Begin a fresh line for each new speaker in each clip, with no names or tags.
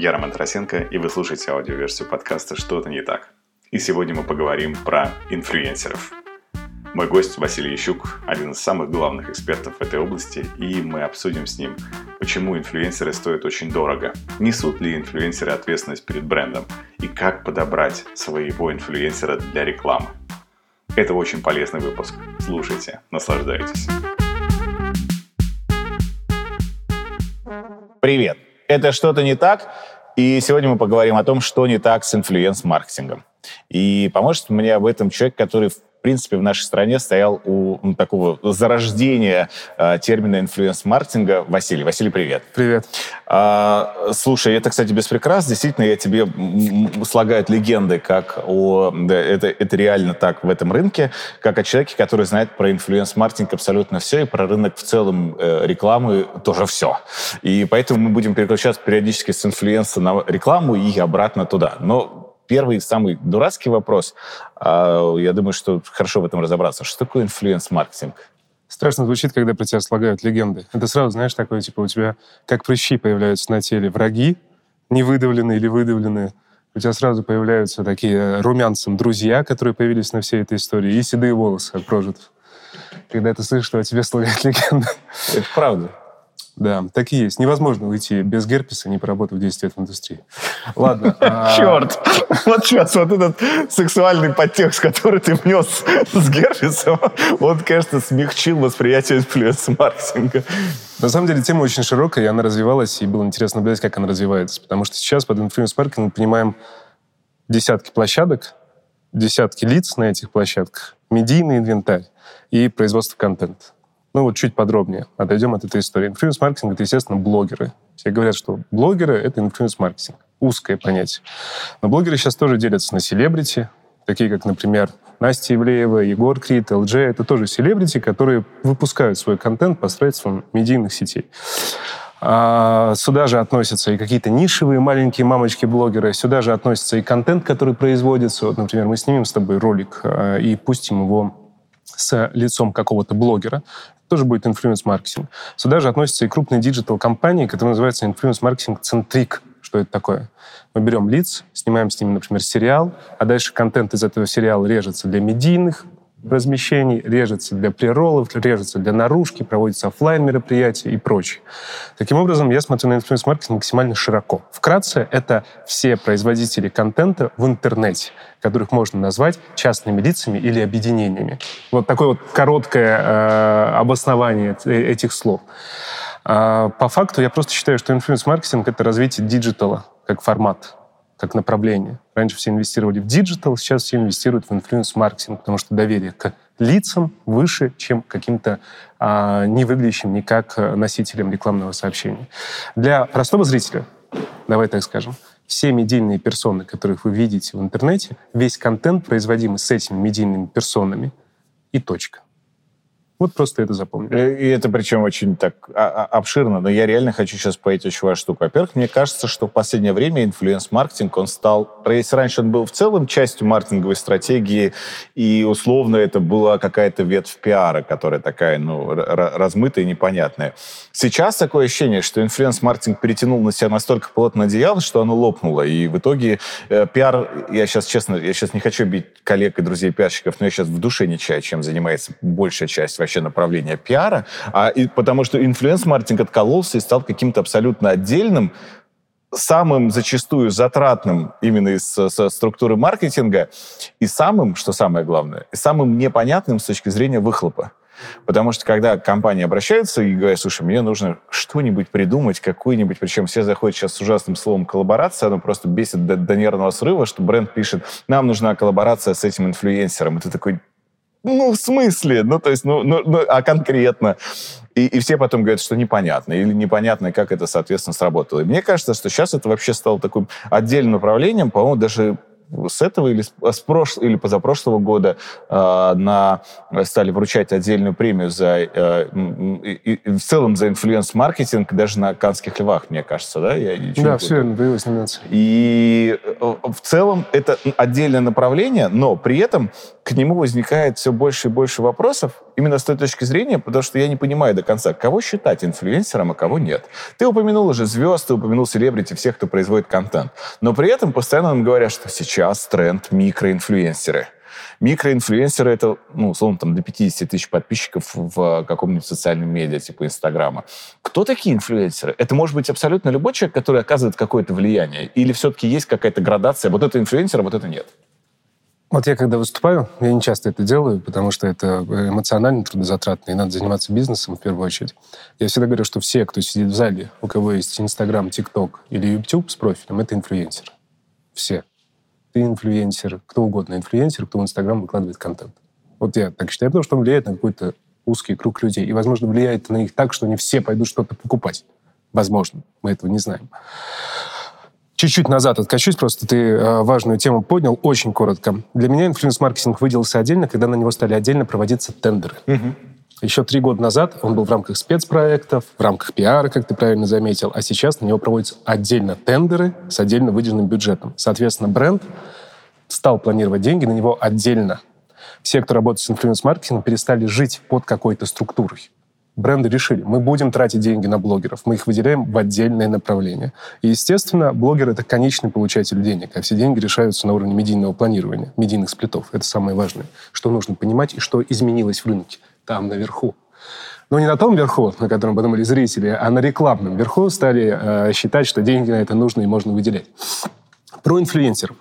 Я Роман Тарасенко, и вы слушаете аудиоверсию подкаста «Что-то не так». И сегодня мы поговорим про инфлюенсеров. Мой гость Василий Ищук, один из самых главных экспертов в этой области, и мы обсудим с ним, почему инфлюенсеры стоят очень дорого, несут ли инфлюенсеры ответственность перед брендом, и как подобрать своего инфлюенсера для рекламы. Это очень полезный выпуск. Слушайте, наслаждайтесь.
Привет! Это «Что-то не так?» И сегодня мы поговорим о том, что не так с инфлюенс-маркетингом. И поможет мне об этом человек, который в принципе, в нашей стране стоял у ну, такого зарождения э, термина инфлюенс-маркетинга Василий. Василий, привет.
Привет.
А, слушай, это, кстати, без прикрас. Действительно, я тебе слагают легенды, как о... Да, это, это реально так в этом рынке, как о человеке, который знает про инфлюенс-маркетинг абсолютно все, и про рынок в целом э, рекламы тоже все. И поэтому мы будем переключаться периодически с инфлюенса на рекламу и обратно туда. Но первый, самый дурацкий вопрос. А, я думаю, что хорошо в этом разобраться. Что такое инфлюенс-маркетинг?
Страшно звучит, когда про тебя слагают легенды. Это сразу, знаешь, такое, типа, у тебя как прыщи появляются на теле враги, невыдавленные или выдавленные. У тебя сразу появляются такие румянцем друзья, которые появились на всей этой истории, и седые волосы от прожитых. Когда ты слышишь, что о тебе слагают легенды.
Это правда.
Да, так и есть. Невозможно уйти без герпеса, не поработав 10 лет в индустрии.
Ладно. А, Черт! Вот сейчас вот этот сексуальный подтекст, который ты внес с герпесом, он, конечно, смягчил восприятие инфлюенс-маркетинга.
На самом деле тема очень широкая, и она развивалась, и было интересно наблюдать, как она развивается. Потому что сейчас под инфлюенс-маркетингом мы понимаем десятки площадок, десятки лиц на этих площадках, медийный инвентарь и производство контента. Ну вот чуть подробнее отойдем от этой истории. Инфлюенс-маркетинг — это, естественно, блогеры. Все говорят, что блогеры — это инфлюенс-маркетинг. Узкое понятие. Но блогеры сейчас тоже делятся на селебрити, такие как, например, Настя Ивлеева, Егор Крид, Элджей. Это тоже селебрити, которые выпускают свой контент посредством медийных сетей. А сюда же относятся и какие-то нишевые маленькие мамочки-блогеры, сюда же относится и контент, который производится. Вот, например, мы снимем с тобой ролик а, и пустим его с лицом какого-то блогера тоже будет инфлюенс-маркетинг. Сюда же относятся и крупные диджитал-компании, которые называются influence-marketing-centric. Что это такое? Мы берем лиц, снимаем с ними, например, сериал, а дальше контент из этого сериала режется для медийных размещений, режется для преролов, режется для наружки, проводится офлайн мероприятия и прочее. Таким образом, я смотрю на инфлюенс-маркетинг максимально широко. Вкратце, это все производители контента в интернете, которых можно назвать частными лицами или объединениями. Вот такое вот короткое э, обоснование э, этих слов. А по факту я просто считаю, что инфлюенс-маркетинг — это развитие диджитала как формат как направление. Раньше все инвестировали в диджитал, сейчас все инвестируют в инфлюенс-маркетинг, потому что доверие к лицам выше, чем каким-то а, не выглядящим никак носителям рекламного сообщения. Для простого зрителя, давай так скажем, все медийные персоны, которых вы видите в интернете, весь контент, производимый с этими медийными персонами, и точка. Вот просто это запомнили.
Э, и это причем очень так а, а, обширно, но я реально хочу сейчас поговорить очень важную штуку. Во-первых, мне кажется, что в последнее время инфлюенс-маркетинг, он стал... Если раньше он был в целом частью маркетинговой стратегии, и условно это была какая-то ветвь пиара, которая такая, ну, размытая и непонятная. Сейчас такое ощущение, что инфлюенс-маркетинг перетянул на себя настолько плотно одеяло, что оно лопнуло. И в итоге э, пиар... Я сейчас, честно, я сейчас не хочу бить коллег и друзей пиарщиков, но я сейчас в душе не чаю, чем занимается большая часть вообще направление пиара, а, и, потому что инфлюенс-маркетинг откололся и стал каким-то абсолютно отдельным, самым зачастую затратным именно из со структуры маркетинга и самым, что самое главное, и самым непонятным с точки зрения выхлопа. Потому что когда компания обращается и говорит, слушай, мне нужно что-нибудь придумать, какую-нибудь, причем все заходят сейчас с ужасным словом коллаборация, оно просто бесит до, до нервного срыва, что бренд пишет, нам нужна коллаборация с этим инфлюенсером. И ты такой, ну, в смысле? Ну, то есть, ну, ну, ну а конкретно? И, и все потом говорят, что непонятно, или непонятно, как это, соответственно, сработало. И мне кажется, что сейчас это вообще стало таким отдельным направлением, по-моему, даже с этого или с прошлого или позапрошлого года э, на стали вручать отдельную премию за э, и, и, в целом за инфлюенс-маркетинг даже на Канских львах, мне кажется, да?
Я да, все верно, появилась номинация.
И э, в целом это отдельное направление, но при этом к нему возникает все больше и больше вопросов, Именно с той точки зрения, потому что я не понимаю до конца, кого считать инфлюенсером, а кого нет. Ты упомянул уже звезд, ты упомянул селебрити, всех, кто производит контент. Но при этом постоянно нам говорят, что сейчас тренд микроинфлюенсеры. Микроинфлюенсеры — это, ну, условно, там, до 50 тысяч подписчиков в каком-нибудь социальном медиа, типа Инстаграма. Кто такие инфлюенсеры? Это может быть абсолютно любой человек, который оказывает какое-то влияние? Или все-таки есть какая-то градация? Вот это инфлюенсер, а вот это нет?
Вот я когда выступаю, я не часто это делаю, потому что это эмоционально трудозатратно, и надо заниматься бизнесом в первую очередь. Я всегда говорю, что все, кто сидит в зале, у кого есть Инстаграм, ТикТок или YouTube с профилем, это инфлюенсеры. Все. Ты инфлюенсер, кто угодно инфлюенсер, кто в Инстаграм выкладывает контент. Вот я так считаю, потому что он влияет на какой-то узкий круг людей. И, возможно, влияет на них так, что они все пойдут что-то покупать. Возможно. Мы этого не знаем. Чуть-чуть назад откачусь, просто ты э, важную тему поднял, очень коротко. Для меня инфлюенс-маркетинг выделился отдельно, когда на него стали отдельно проводиться тендеры. Угу. Еще три года назад он был в рамках спецпроектов, в рамках пиара, как ты правильно заметил, а сейчас на него проводятся отдельно тендеры с отдельно выделенным бюджетом. Соответственно, бренд стал планировать деньги на него отдельно. Все, кто работает с инфлюенс-маркетингом, перестали жить под какой-то структурой бренды решили, мы будем тратить деньги на блогеров, мы их выделяем в отдельное направление. И, естественно, блогер — это конечный получатель денег, а все деньги решаются на уровне медийного планирования, медийных сплитов. Это самое важное, что нужно понимать и что изменилось в рынке там, наверху. Но не на том верху, на котором подумали зрители, а на рекламном верху стали э, считать, что деньги на это нужно и можно выделять. Про инфлюенсеров.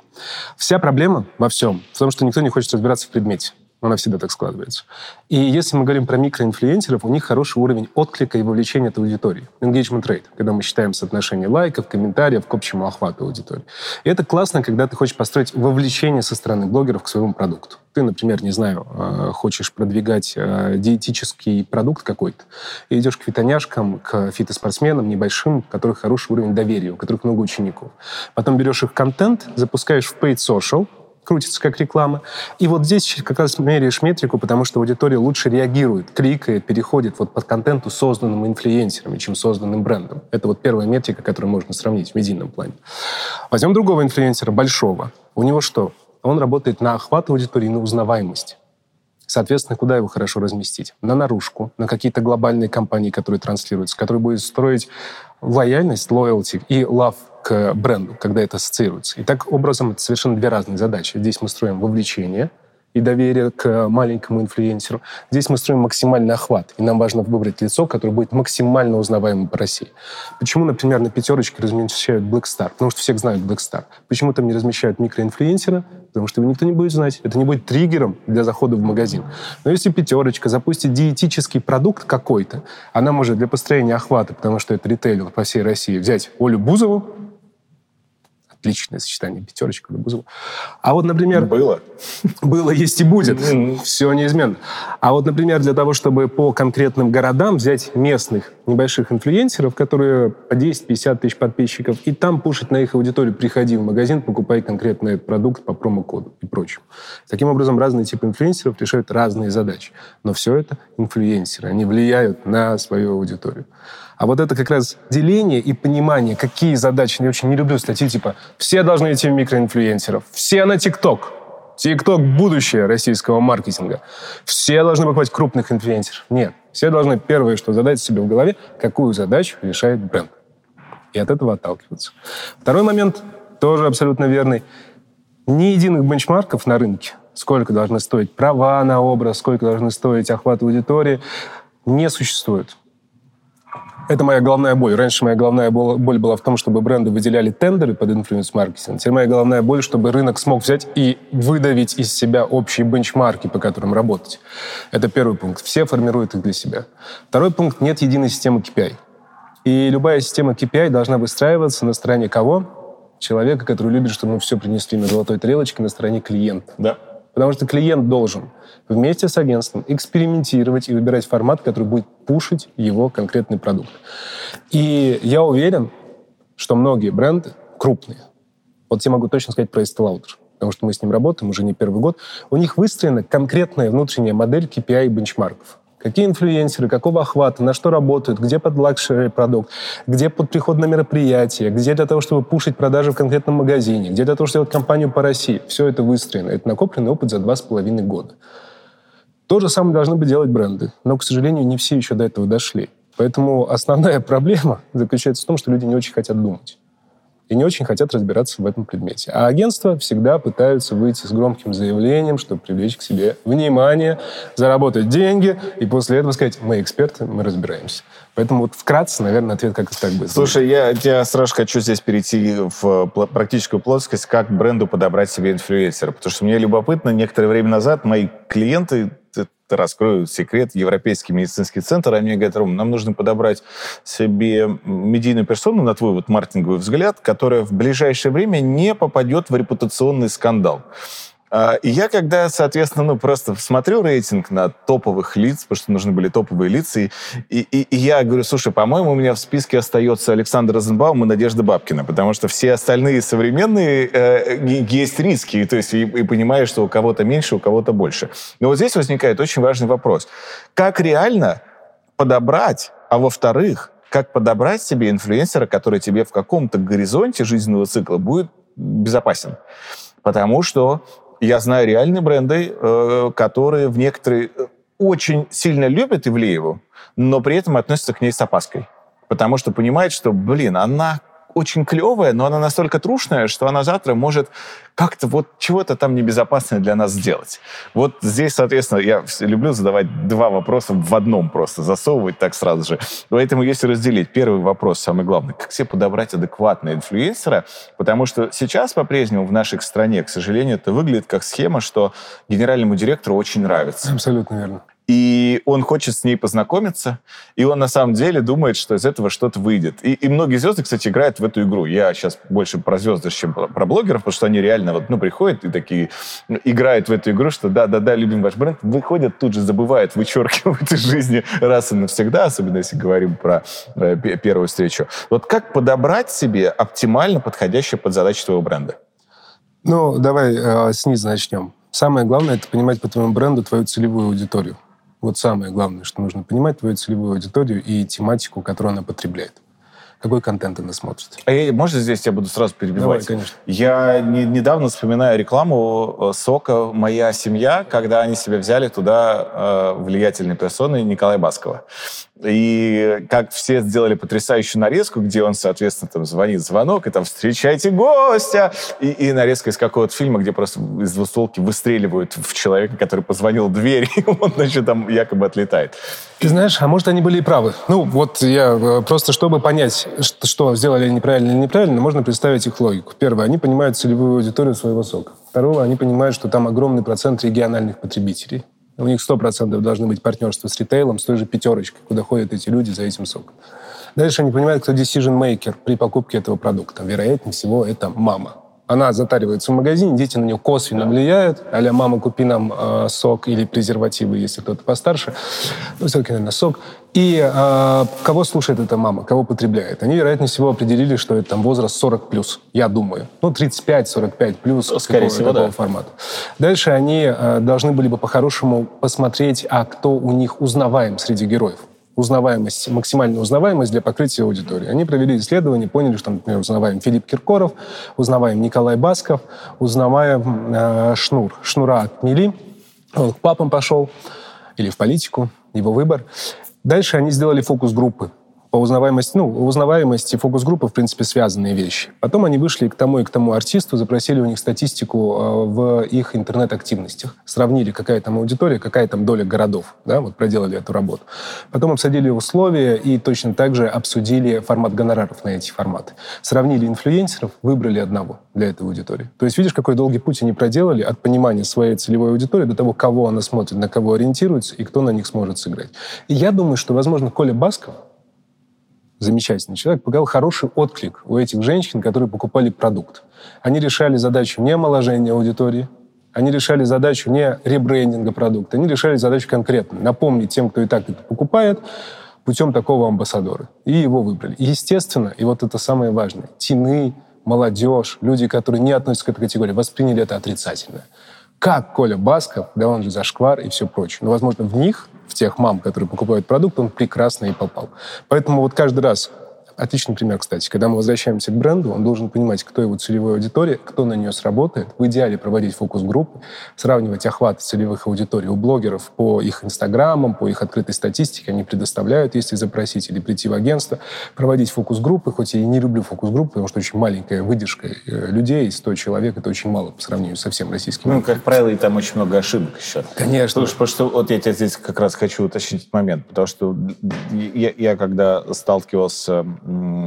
Вся проблема во всем в том, что никто не хочет разбираться в предмете. Она всегда так складывается. И если мы говорим про микроинфлюенсеров, у них хороший уровень отклика и вовлечения от аудитории. Engagement rate, когда мы считаем соотношение лайков, комментариев к общему охвату аудитории. И это классно, когда ты хочешь построить вовлечение со стороны блогеров к своему продукту. Ты, например, не знаю, э, хочешь продвигать э, диетический продукт какой-то, и идешь к витоняшкам, к фитоспортсменам небольшим, у которых хороший уровень доверия, у которых много учеников. Потом берешь их контент, запускаешь в paid social, крутится как реклама. И вот здесь как раз меряешь метрику, потому что аудитория лучше реагирует, кликает, переходит вот под контенту, созданным инфлюенсерами, чем созданным брендом. Это вот первая метрика, которую можно сравнить в медийном плане. Возьмем другого инфлюенсера, большого. У него что? Он работает на охват аудитории, на узнаваемость. Соответственно, куда его хорошо разместить? На наружку, на какие-то глобальные компании, которые транслируются, которые будут строить лояльность, loyalty и love к бренду, когда это ассоциируется. И так образом это совершенно две разные задачи. Здесь мы строим вовлечение – и доверие к маленькому инфлюенсеру. Здесь мы строим максимальный охват, и нам важно выбрать лицо, которое будет максимально узнаваемым по России. Почему, например, на пятерочке размещают Black Star? Потому что всех знают Black Star. Почему там не размещают микроинфлюенсера? Потому что его никто не будет знать. Это не будет триггером для захода в магазин. Но если пятерочка запустит диетический продукт какой-то, она может для построения охвата, потому что это ритейлер по всей России, взять Олю Бузову, отличное сочетание пятерочка Бузова. А вот, например...
Было.
Было, есть и будет. Все неизменно. А вот, например, для того, чтобы по конкретным городам взять местных небольших инфлюенсеров, которые по 10-50 тысяч подписчиков, и там пушить на их аудиторию, приходи в магазин, покупай конкретный этот продукт по промокоду и прочему. Таким образом, разные типы инфлюенсеров решают разные задачи. Но все это инфлюенсеры. Они влияют на свою аудиторию. А вот это как раз деление и понимание, какие задачи. Я очень не люблю статьи типа «все должны идти в микроинфлюенсеров», «все на ТикТок», ТикТок – будущее российского маркетинга. Все должны покупать крупных инфлюенсеров. Нет. Все должны первое, что задать себе в голове, какую задачу решает бренд. И от этого отталкиваться. Второй момент, тоже абсолютно верный. Ни единых бенчмарков на рынке, сколько должны стоить права на образ, сколько должны стоить охват аудитории, не существует. Это моя головная боль. Раньше моя головная боль была в том, чтобы бренды выделяли тендеры под инфлюенс-маркетинг. Теперь моя головная боль, чтобы рынок смог взять и выдавить из себя общие бенчмарки, по которым работать. Это первый пункт. Все формируют их для себя. Второй пункт – нет единой системы KPI. И любая система KPI должна выстраиваться на стороне кого? Человека, который любит, чтобы мы все принесли на золотой тарелочке на стороне клиента.
Да.
Потому что клиент должен вместе с агентством экспериментировать и выбирать формат, который будет пушить его конкретный продукт. И я уверен, что многие бренды крупные, вот я могу точно сказать про Estee Lauder, потому что мы с ним работаем уже не первый год, у них выстроена конкретная внутренняя модель KPI и бенчмарков. Какие инфлюенсеры, какого охвата, на что работают, где под luxury продукт, где под приход на мероприятие, где для того, чтобы пушить продажи в конкретном магазине, где для того, чтобы сделать кампанию по России. Все это выстроено. Это накопленный опыт за два с половиной года. То же самое должны бы делать бренды. Но, к сожалению, не все еще до этого дошли. Поэтому основная проблема заключается в том, что люди не очень хотят думать и не очень хотят разбираться в этом предмете. А агентства всегда пытаются выйти с громким заявлением, чтобы привлечь к себе внимание, заработать деньги, и после этого сказать, мы эксперты, мы разбираемся. Поэтому вот вкратце, наверное, ответ как так будет.
Слушай, я, я сразу хочу здесь перейти в практическую плоскость, как бренду подобрать себе инфлюенсера. Потому что мне любопытно, некоторое время назад мои клиенты раскрою секрет, Европейский медицинский центр, они говорят, Ром, нам нужно подобрать себе медийную персону, на твой вот маркетинговый взгляд, которая в ближайшее время не попадет в репутационный скандал. А, и я когда, соответственно, ну, просто смотрю рейтинг на топовых лиц, потому что нужны были топовые лица, и, и, и я говорю, слушай, по-моему, у меня в списке остается Александр Розенбаум и Надежда Бабкина, потому что все остальные современные э, есть риски, то есть и, и понимаешь, что у кого-то меньше, у кого-то больше. Но вот здесь возникает очень важный вопрос. Как реально подобрать, а во-вторых, как подобрать себе инфлюенсера, который тебе в каком-то горизонте жизненного цикла будет безопасен? Потому что я знаю реальные бренды, э, которые в некоторые э, очень сильно любят Ивлееву, но при этом относятся к ней с опаской. Потому что понимают, что, блин, она очень клевая, но она настолько трушная, что она завтра может как-то вот чего-то там небезопасное для нас сделать. Вот здесь, соответственно, я люблю задавать два вопроса в одном просто, засовывать так сразу же. Поэтому если разделить, первый вопрос, самый главный, как себе подобрать адекватного инфлюенсера, потому что сейчас по-прежнему в нашей стране, к сожалению, это выглядит как схема, что генеральному директору очень нравится.
Абсолютно верно
и он хочет с ней познакомиться, и он на самом деле думает, что из этого что-то выйдет. И, и многие звезды, кстати, играют в эту игру. Я сейчас больше про звезды, чем про блогеров, потому что они реально вот, ну, приходят и такие играют в эту игру, что да-да-да, любим ваш бренд, выходят, тут же забывают, вычеркивают из жизни раз и навсегда, особенно если говорим про э, первую встречу. Вот как подобрать себе оптимально подходящее под задачу твоего бренда?
Ну, давай э, снизу начнем. Самое главное — это понимать по твоему бренду твою целевую аудиторию. Вот самое главное, что нужно понимать твою целевую аудиторию и тематику, которую она потребляет. Какой контент она смотрит?
А я, можно здесь я буду сразу перебивать?
Давай, конечно.
Я не, недавно вспоминаю рекламу э, сока «Моя семья», когда они себя взяли туда э, влиятельной персоной Николая Баскова. И как все сделали потрясающую нарезку, где он, соответственно, там звонит звонок, и там «Встречайте гостя!» И, и нарезка из какого-то фильма, где просто из двустволки выстреливают в человека, который позвонил в дверь, и он, значит, там якобы отлетает.
Ты знаешь, а может, они были и правы. Ну, вот я э, просто, чтобы понять, что, сделали они неправильно или неправильно, можно представить их логику. Первое, они понимают целевую аудиторию своего сока. Второе, они понимают, что там огромный процент региональных потребителей. У них 100% должны быть партнерства с ритейлом, с той же пятерочкой, куда ходят эти люди за этим соком. Дальше они понимают, кто decision maker при покупке этого продукта. Вероятнее всего, это мама. Она затаривается в магазине, дети на нее косвенно влияют. Аля, мама, купи нам э, сок или презервативы, если кто-то постарше. Ну, все-таки, наверное, сок. И э, кого слушает эта мама, кого потребляет? Они, вероятнее всего, определили, что это там возраст 40 плюс, я думаю. Ну, 35-45 плюс.
Скорее всего,
да. формата. Дальше они э, должны были бы по-хорошему посмотреть, а кто у них узнаваем среди героев узнаваемость, максимальная узнаваемость для покрытия аудитории. Они провели исследование, поняли, что, например, узнаваем Филипп Киркоров, узнаваем Николай Басков, узнаваем э, Шнур. Шнура отмели, он к папам пошел, или в политику, его выбор. Дальше они сделали фокус группы по узнаваемости, ну, узнаваемость и фокус-группа, в принципе, связанные вещи. Потом они вышли к тому и к тому артисту, запросили у них статистику э, в их интернет-активностях. Сравнили, какая там аудитория, какая там доля городов. Да, вот проделали эту работу. Потом обсудили условия и точно так же обсудили формат гонораров на эти форматы. Сравнили инфлюенсеров, выбрали одного для этой аудитории. То есть видишь, какой долгий путь они проделали от понимания своей целевой аудитории до того, кого она смотрит, на кого ориентируется и кто на них сможет сыграть. И я думаю, что, возможно, Коля Басков замечательный человек, показал хороший отклик у этих женщин, которые покупали продукт. Они решали задачу не омоложения аудитории, они решали задачу не ребрендинга продукта, они решали задачу конкретно. Напомнить тем, кто и так это покупает, путем такого амбассадора. И его выбрали. И, естественно, и вот это самое важное, тины, молодежь, люди, которые не относятся к этой категории, восприняли это отрицательно. Как Коля Басков, да он же зашквар и все прочее. Но, возможно, в них в тех мам, которые покупают продукт, он прекрасно и попал. Поэтому вот каждый раз Отличный пример, кстати. Когда мы возвращаемся к бренду, он должен понимать, кто его целевая аудитория, кто на нее сработает. В идеале проводить фокус-группы, сравнивать охват целевых аудиторий у блогеров по их инстаграмам, по их открытой статистике. Они предоставляют, если запросить, или прийти в агентство, проводить фокус-группы, хоть я и не люблю фокус-группы, потому что очень маленькая выдержка э, людей, 100 человек, это очень мало по сравнению со всем российским.
Ну, как правило, и там очень много ошибок еще.
Конечно.
Что, потому что вот я тебя здесь как раз хочу уточнить момент, потому что я, я когда сталкивался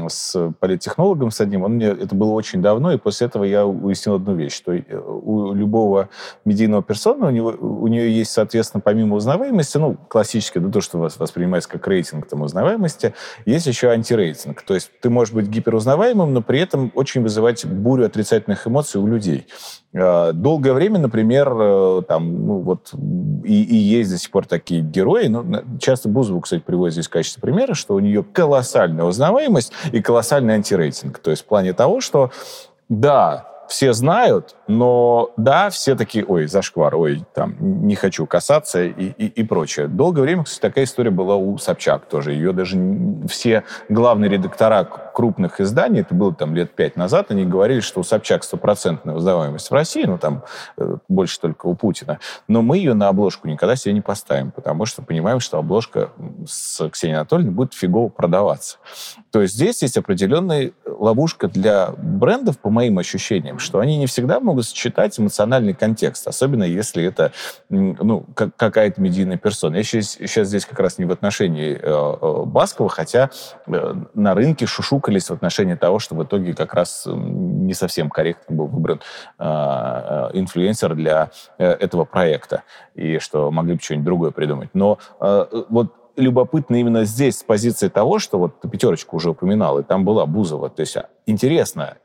с политтехнологом с одним, он мне, это было очень давно, и после этого я уяснил одну вещь, что э, у любого медийного персона, у, него, у нее есть, соответственно, помимо узнаваемости, ну, классически, да, то, что вас воспринимается как рейтинг там, узнаваемости, есть еще антирейтинг. То есть ты можешь быть гиперузнаваемым, но при этом очень вызывать бурю отрицательных эмоций у людей. А, долгое время, например, э, там, ну, вот, и, и есть до сих пор такие герои, ну, часто Бузову, кстати, приводит здесь в качестве примера, что у нее колоссальная узнаваемость и колоссальный антирейтинг. То есть в плане того, что да, все знают, но да, все такие, ой, зашквар, ой, там, не хочу касаться и, и, и прочее. Долгое время, кстати, такая история была у Собчак тоже. Ее даже все главные редактора крупных изданий, это было там лет пять назад, они говорили, что у Собчак стопроцентная узнаваемость в России, ну там э, больше только у Путина. Но мы ее на обложку никогда себе не поставим, потому что понимаем, что обложка с Ксенией Анатольевной будет фигово продаваться. То есть здесь есть определенная ловушка для брендов, по моим ощущениям, что они не всегда могут сочетать эмоциональный контекст, особенно если это ну, какая-то медийная персона. Я сейчас, сейчас здесь как раз не в отношении э, э, Баскова, хотя э, на рынке шушукались в отношении того, что в итоге как раз не совсем корректно был выбран э, э инфлюенсер для э, этого проекта, и что могли бы что-нибудь другое придумать. Но э, вот любопытно именно здесь с позиции того, что вот пятерочку уже упоминал, и там была Бузова. То есть а, интересно,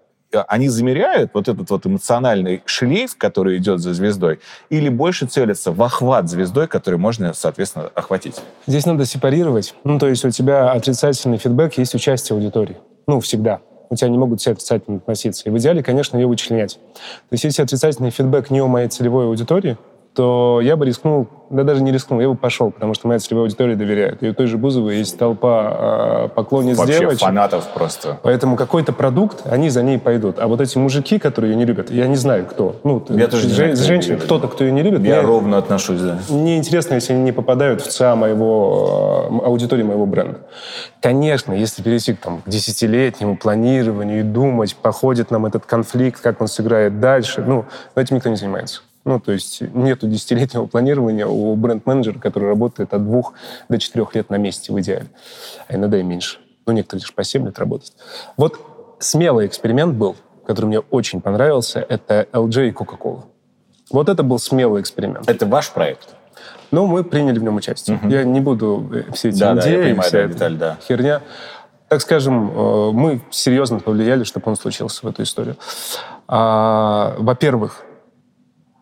они замеряют вот этот вот эмоциональный шлейф, который идет за звездой, или больше целятся в охват звездой, который можно, соответственно, охватить?
Здесь надо сепарировать. Ну, то есть у тебя отрицательный фидбэк, есть участие аудитории. Ну, всегда. У тебя не могут все отрицательно относиться. И в идеале, конечно, ее вычленять. То есть если отрицательный фидбэк не у моей целевой аудитории, то я бы рискнул, да даже не рискнул, я бы пошел, потому что моя целевая аудитория доверяет. И у той же Бузовой есть толпа э, поклонниц
Вообще
девочек.
фанатов просто.
Поэтому какой-то продукт, они за ней пойдут. А вот эти мужики, которые ее не любят, я не знаю, кто. Ну,
я тоже не
женщины, кто-то, кто ее не любит.
Я ровно отношусь, да.
Мне интересно, если они не попадают в ЦА моего, э, аудитории моего бренда. Конечно, если перейти к, там, к десятилетнему планированию и думать, походит нам этот конфликт, как он сыграет дальше, ну, этим никто не занимается. Ну, то есть нет десятилетнего планирования у бренд-менеджера, который работает от двух до четырех лет на месте в идеале. А иногда и меньше. Ну, некоторые лишь по 7 лет работают. Вот смелый эксперимент был, который мне очень понравился, это LG и Coca-Cola. Вот это был смелый эксперимент.
Это ваш проект?
Ну, мы приняли в нем участие. Угу. Я не буду э, все эти
да,
идеи,
да, я понимаю,
вся
да, деталь, да.
херня. Так скажем, э, мы серьезно повлияли, чтобы он случился в эту историю. А, во-первых,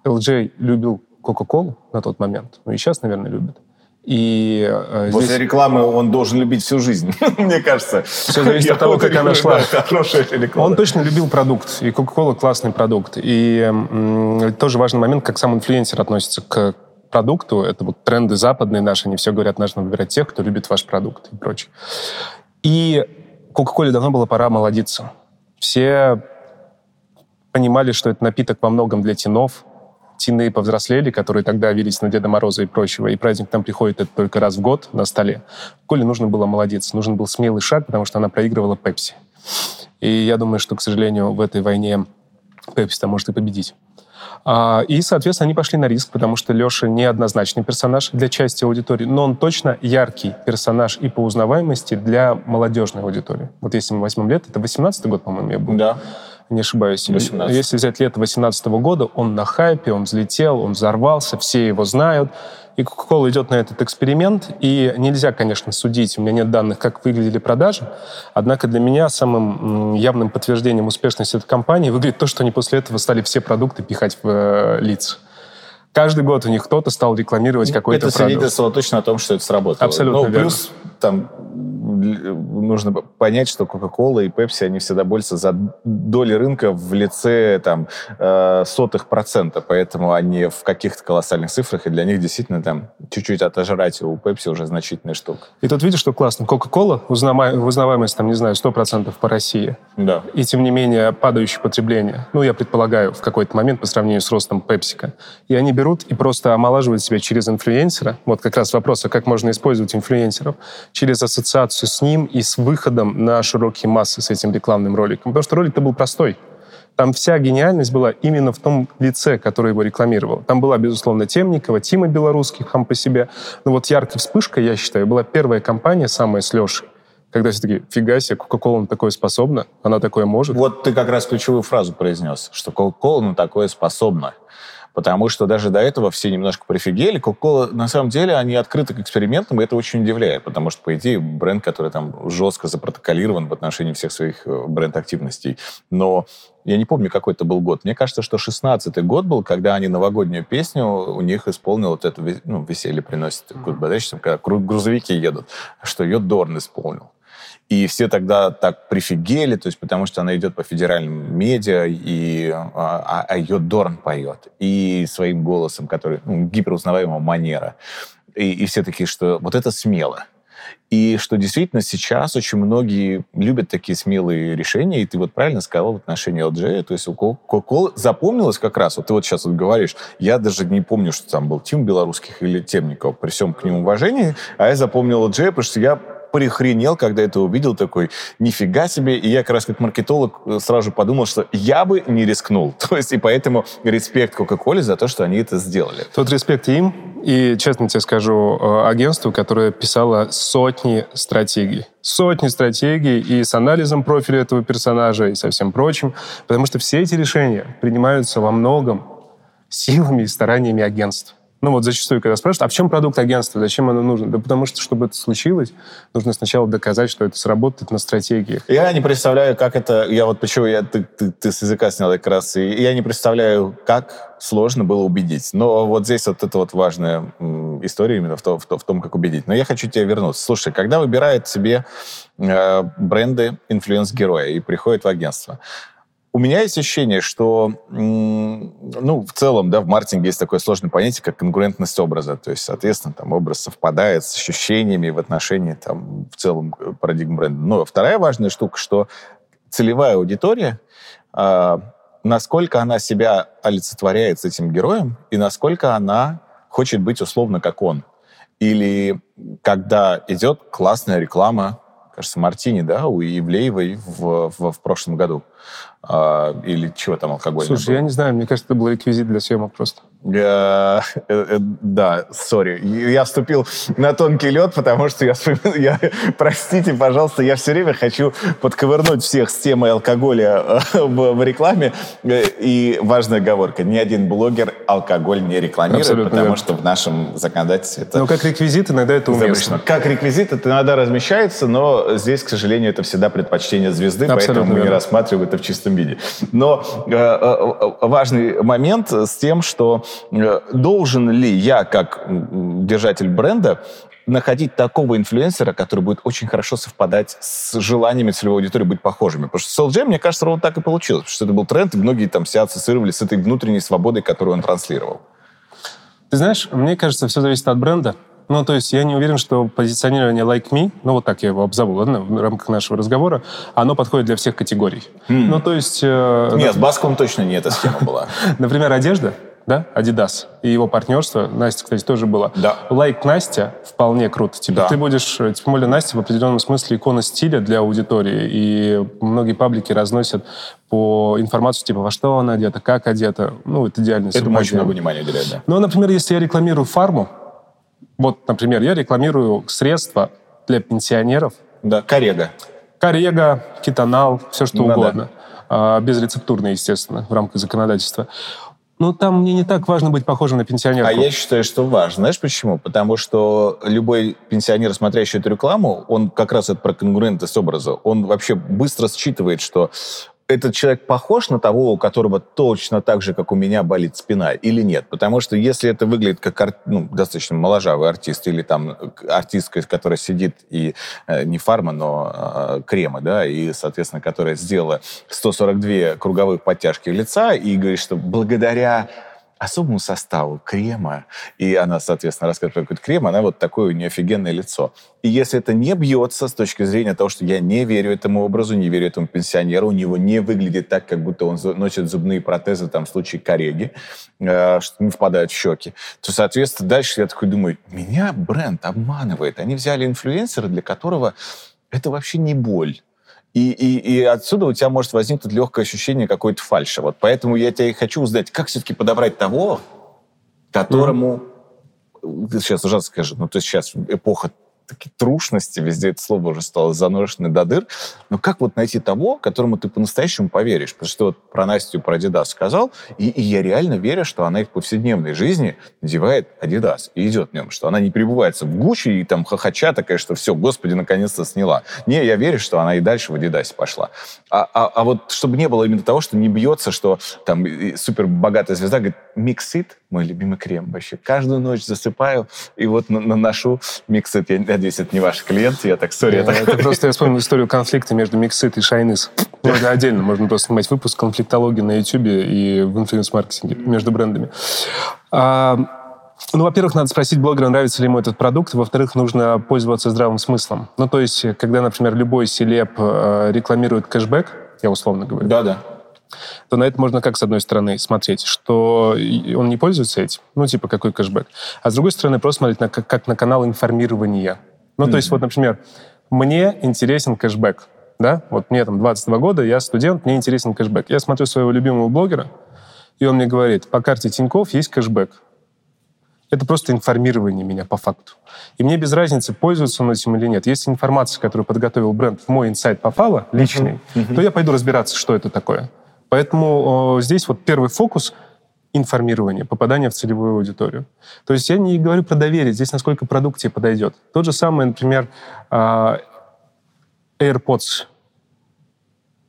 LJ любил Кока-Колу на тот момент, ну и сейчас, наверное, любит. И
э, После здесь... рекламы он должен любить всю жизнь, мне кажется.
Все зависит от того, как она шла. Он точно любил продукт, и Coca-Cola классный продукт. И тоже важный момент, как сам инфлюенсер относится к продукту. Это вот тренды западные наши, они все говорят, нужно выбирать тех, кто любит ваш продукт и прочее. И Coca-Cola давно было пора молодиться. Все понимали, что это напиток во многом для тенов, тины повзрослели, которые тогда велись на Деда Мороза и прочего, и праздник там приходит это только раз в год на столе. Коле нужно было молодец, нужен был смелый шаг, потому что она проигрывала Пепси. И я думаю, что, к сожалению, в этой войне Пепси-то может и победить. А, и, соответственно, они пошли на риск, потому что Леша неоднозначный персонаж для части аудитории, но он точно яркий персонаж и по узнаваемости для молодежной аудитории. Вот если мы возьмем лет, это 18-й год, по-моему, я был.
Да
не ошибаюсь.
18.
Если взять лето 2018 года, он на хайпе, он взлетел, он взорвался, все его знают. И Coca-Cola идет на этот эксперимент, и нельзя, конечно, судить, у меня нет данных, как выглядели продажи, однако для меня самым явным подтверждением успешности этой компании выглядит то, что они после этого стали все продукты пихать в э, лица. Каждый год у них кто-то стал рекламировать какой-то
это продукт. Это свидетельствовало точно о том, что это сработало.
Абсолютно
ну,
верно.
Плюс там нужно понять, что Coca-Cola и Pepsi, они всегда борются за доли рынка в лице там э, сотых процента, поэтому они в каких-то колоссальных цифрах, и для них действительно там чуть-чуть отожрать у Pepsi уже значительная штука.
И тут видишь, что классно. Coca-Cola, узнаваемость, там, не знаю, 100% по России.
Да.
И, тем не менее, падающее потребление. Ну, я предполагаю, в какой-то момент по сравнению с ростом PepsiCo. И они берут и просто омолаживают себя через инфлюенсера. Вот как раз вопрос, а как можно использовать инфлюенсеров? Через ассоциацию с ним и с выходом на широкие массы с этим рекламным роликом. Потому что ролик-то был простой. Там вся гениальность была именно в том лице, который его рекламировал. Там была, безусловно, Темникова, Тима Белорусских сам по себе. Но вот яркая вспышка, я считаю, была первая компания, самая с Лешей, когда все таки фига себе, Кока-Кола на такое способна, она такое может.
Вот ты как раз ключевую фразу произнес, что Кока-Кола на такое способна потому что даже до этого все немножко прифигели. Coca-Cola, на самом деле, они открыты к экспериментам, и это очень удивляет, потому что, по идее, бренд, который там жестко запротоколирован в отношении всех своих э, бренд-активностей. Но я не помню, какой это был год. Мне кажется, что 16-й год был, когда они новогоднюю песню у них исполнил вот это ну, «Веселье приносит», когда грузовики едут, что ее Дорн исполнил. И все тогда так прифигели, то есть потому что она идет по федеральным медиа, и, а, а ее Дорн поет. И своим голосом, который, ну, гиперузнаваемого манера. И, и все такие, что вот это смело. И что действительно сейчас очень многие любят такие смелые решения, и ты вот правильно сказал в отношении LG, то есть у Coca-Cola запомнилось как раз, вот ты вот сейчас вот говоришь, я даже не помню, что там был Тим Белорусских или Темников, при всем к ним уважении, а я запомнил LG, потому что я прихренел, когда это увидел, такой, нифига себе. И я как раз как маркетолог э, сразу подумал, что я бы не рискнул. То есть и поэтому респект Кока-Коле за то, что они это сделали.
Тот респект им, и честно тебе скажу, э, агентству, которое писало сотни стратегий. Сотни стратегий и с анализом профиля этого персонажа, и со всем прочим. Потому что все эти решения принимаются во многом силами и стараниями агентств. Ну вот зачастую, когда спрашивают, а в чем продукт агентства, зачем оно нужно? Да потому что, чтобы это случилось, нужно сначала доказать, что это сработает на стратегиях.
Я не представляю, как это... Я вот почему я, ты, ты, ты с языка снял как раз. И я не представляю, как сложно было убедить. Но вот здесь вот это вот важная история именно в, то, в, то, в том, как убедить. Но я хочу тебя вернуться. Слушай, когда выбирают себе э, бренды инфлюенс-героя и приходят в агентство, у меня есть ощущение, что, ну, в целом, да, в маркетинге есть такое сложное понятие, как конкурентность образа. То есть, соответственно, там образ совпадает с ощущениями в отношении, там, в целом э, парадигм бренда. Но вторая важная штука, что целевая аудитория, э, насколько она себя олицетворяет с этим героем и насколько она хочет быть условно как он. Или когда идет классная реклама, кажется, Мартини, да, у Ивлеевой в, в, в прошлом году а, или чего там алкоголь?
Слушай, я не знаю, мне кажется, это был реквизит для съемок просто.
Э, э, да, сори. Я вступил на тонкий лед, потому что я, я, простите, пожалуйста, я все время хочу подковырнуть всех с темой алкоголя э, в, в рекламе. И важная оговорка, ни один блогер алкоголь не рекламирует, Абсолютно потому верно. что в нашем законодательстве это...
Но как реквизит иногда это уместно.
Как реквизит это иногда размещается, но здесь, к сожалению, это всегда предпочтение звезды,
Абсолютно
поэтому мы
верно.
не рассматриваем это в чистом виде. Но важный момент с тем, что Э, должен ли я, как держатель бренда, находить такого инфлюенсера, который будет очень хорошо совпадать с желаниями целевой аудитории быть похожими. Потому что с LG, мне кажется, ровно так и получилось. Потому что это был тренд, и многие там себя ассоциировали с этой внутренней свободой, которую он транслировал.
Ты знаешь, мне кажется, все зависит от бренда. Ну, то есть я не уверен, что позиционирование like me, ну, вот так я его обзову, ладно, в рамках нашего разговора, оно подходит для всех категорий. Mm. Ну, то есть... Э,
нет, с Басковым точно не эта схема была.
Например, одежда да, Adidas и его партнерство. Настя, кстати, тоже была.
Да.
Лайк Настя вполне круто. Типа да. ты будешь, э, тем более Настя в определенном смысле икона стиля для аудитории, и многие паблики разносят по информацию, типа, во что она одета, как одета. Ну, это идеально.
Это очень много внимания уделяет, да.
Ну, например, если я рекламирую фарму, вот, например, я рекламирую средства для пенсионеров.
Да, Корега.
Корега, кетонал, все что ну, угодно. Да. Безрецептурные, естественно, в рамках законодательства. Ну, там мне не так важно быть похожим на пенсионера.
А я считаю, что важно. Знаешь почему? Потому что любой пенсионер, смотрящий эту рекламу, он как раз это про конкурентность образа. Он вообще быстро считывает, что этот человек похож на того, у которого точно так же, как у меня, болит спина, или нет? Потому что если это выглядит как ну, достаточно моложавый артист, или там артистка, которая сидит и э, не фарма, но э, крема, да, и, соответственно, которая сделала 142 круговых подтяжки лица, и говорит, что благодаря особому составу крема, и она, соответственно, рассказывает про какой-то крем, она вот такое у нее офигенное лицо. И если это не бьется с точки зрения того, что я не верю этому образу, не верю этому пенсионеру, у него не выглядит так, как будто он носит зубные протезы, там, в случае кореги, э, что не впадают в щеки, то, соответственно, дальше я такой думаю, меня бренд обманывает. Они взяли инфлюенсера, для которого это вообще не боль. И, и, и отсюда у тебя может возникнуть легкое ощущение какой-то фальши. Вот поэтому я тебя и хочу узнать, как все-таки подобрать того, которому... Mm-hmm. Сейчас ужасно скажу, ну, то есть сейчас эпоха такие трушности, везде это слово уже стало заношенное до дыр. Но как вот найти того, которому ты по-настоящему поверишь? Потому что вот про Настю, про Adidas сказал, и, и я реально верю, что она их в повседневной жизни надевает Adidas и идет в нем, что она не пребывается в Гуччи и там хохоча такая, что все, господи, наконец-то сняла. Не, я верю, что она и дальше в Adidas пошла. А, а, а вот чтобы не было именно того, что не бьется, что там супер богатая звезда говорит, Mixit, мой любимый крем вообще. Каждую ночь засыпаю и вот наношу Mixit. Я надеюсь, это не ваш клиент, я так, sorry.
Это, это просто я вспомнил историю конфликта между Mixit и Shine Is. Ну, это отдельно, можно просто снимать выпуск конфликтологии на YouTube и в инфлюенс-маркетинге между брендами. А, ну, во-первых, надо спросить блогера, нравится ли ему этот продукт. Во-вторых, нужно пользоваться здравым смыслом. Ну, то есть, когда, например, любой celeb э, рекламирует кэшбэк, я условно говорю.
Да-да
то на это можно как, с одной стороны, смотреть, что он не пользуется этим, ну, типа, какой кэшбэк, а с другой стороны, просто смотреть на, как, как на канал информирования. Ну, mm-hmm. то есть, вот, например, мне интересен кэшбэк, да, вот мне там 22 года, я студент, мне интересен кэшбэк. Я смотрю своего любимого блогера, и он мне говорит, по карте Тинькофф есть кэшбэк. Это просто информирование меня по факту. И мне без разницы, пользуется он этим или нет. Если информация, которую подготовил бренд, в мой инсайт попала, личный, mm-hmm. то я пойду разбираться, что это такое. Поэтому здесь вот первый фокус информирование, попадание в целевую аудиторию. То есть я не говорю про доверие, здесь насколько продукт тебе подойдет. Тот же самый, например, а, AirPods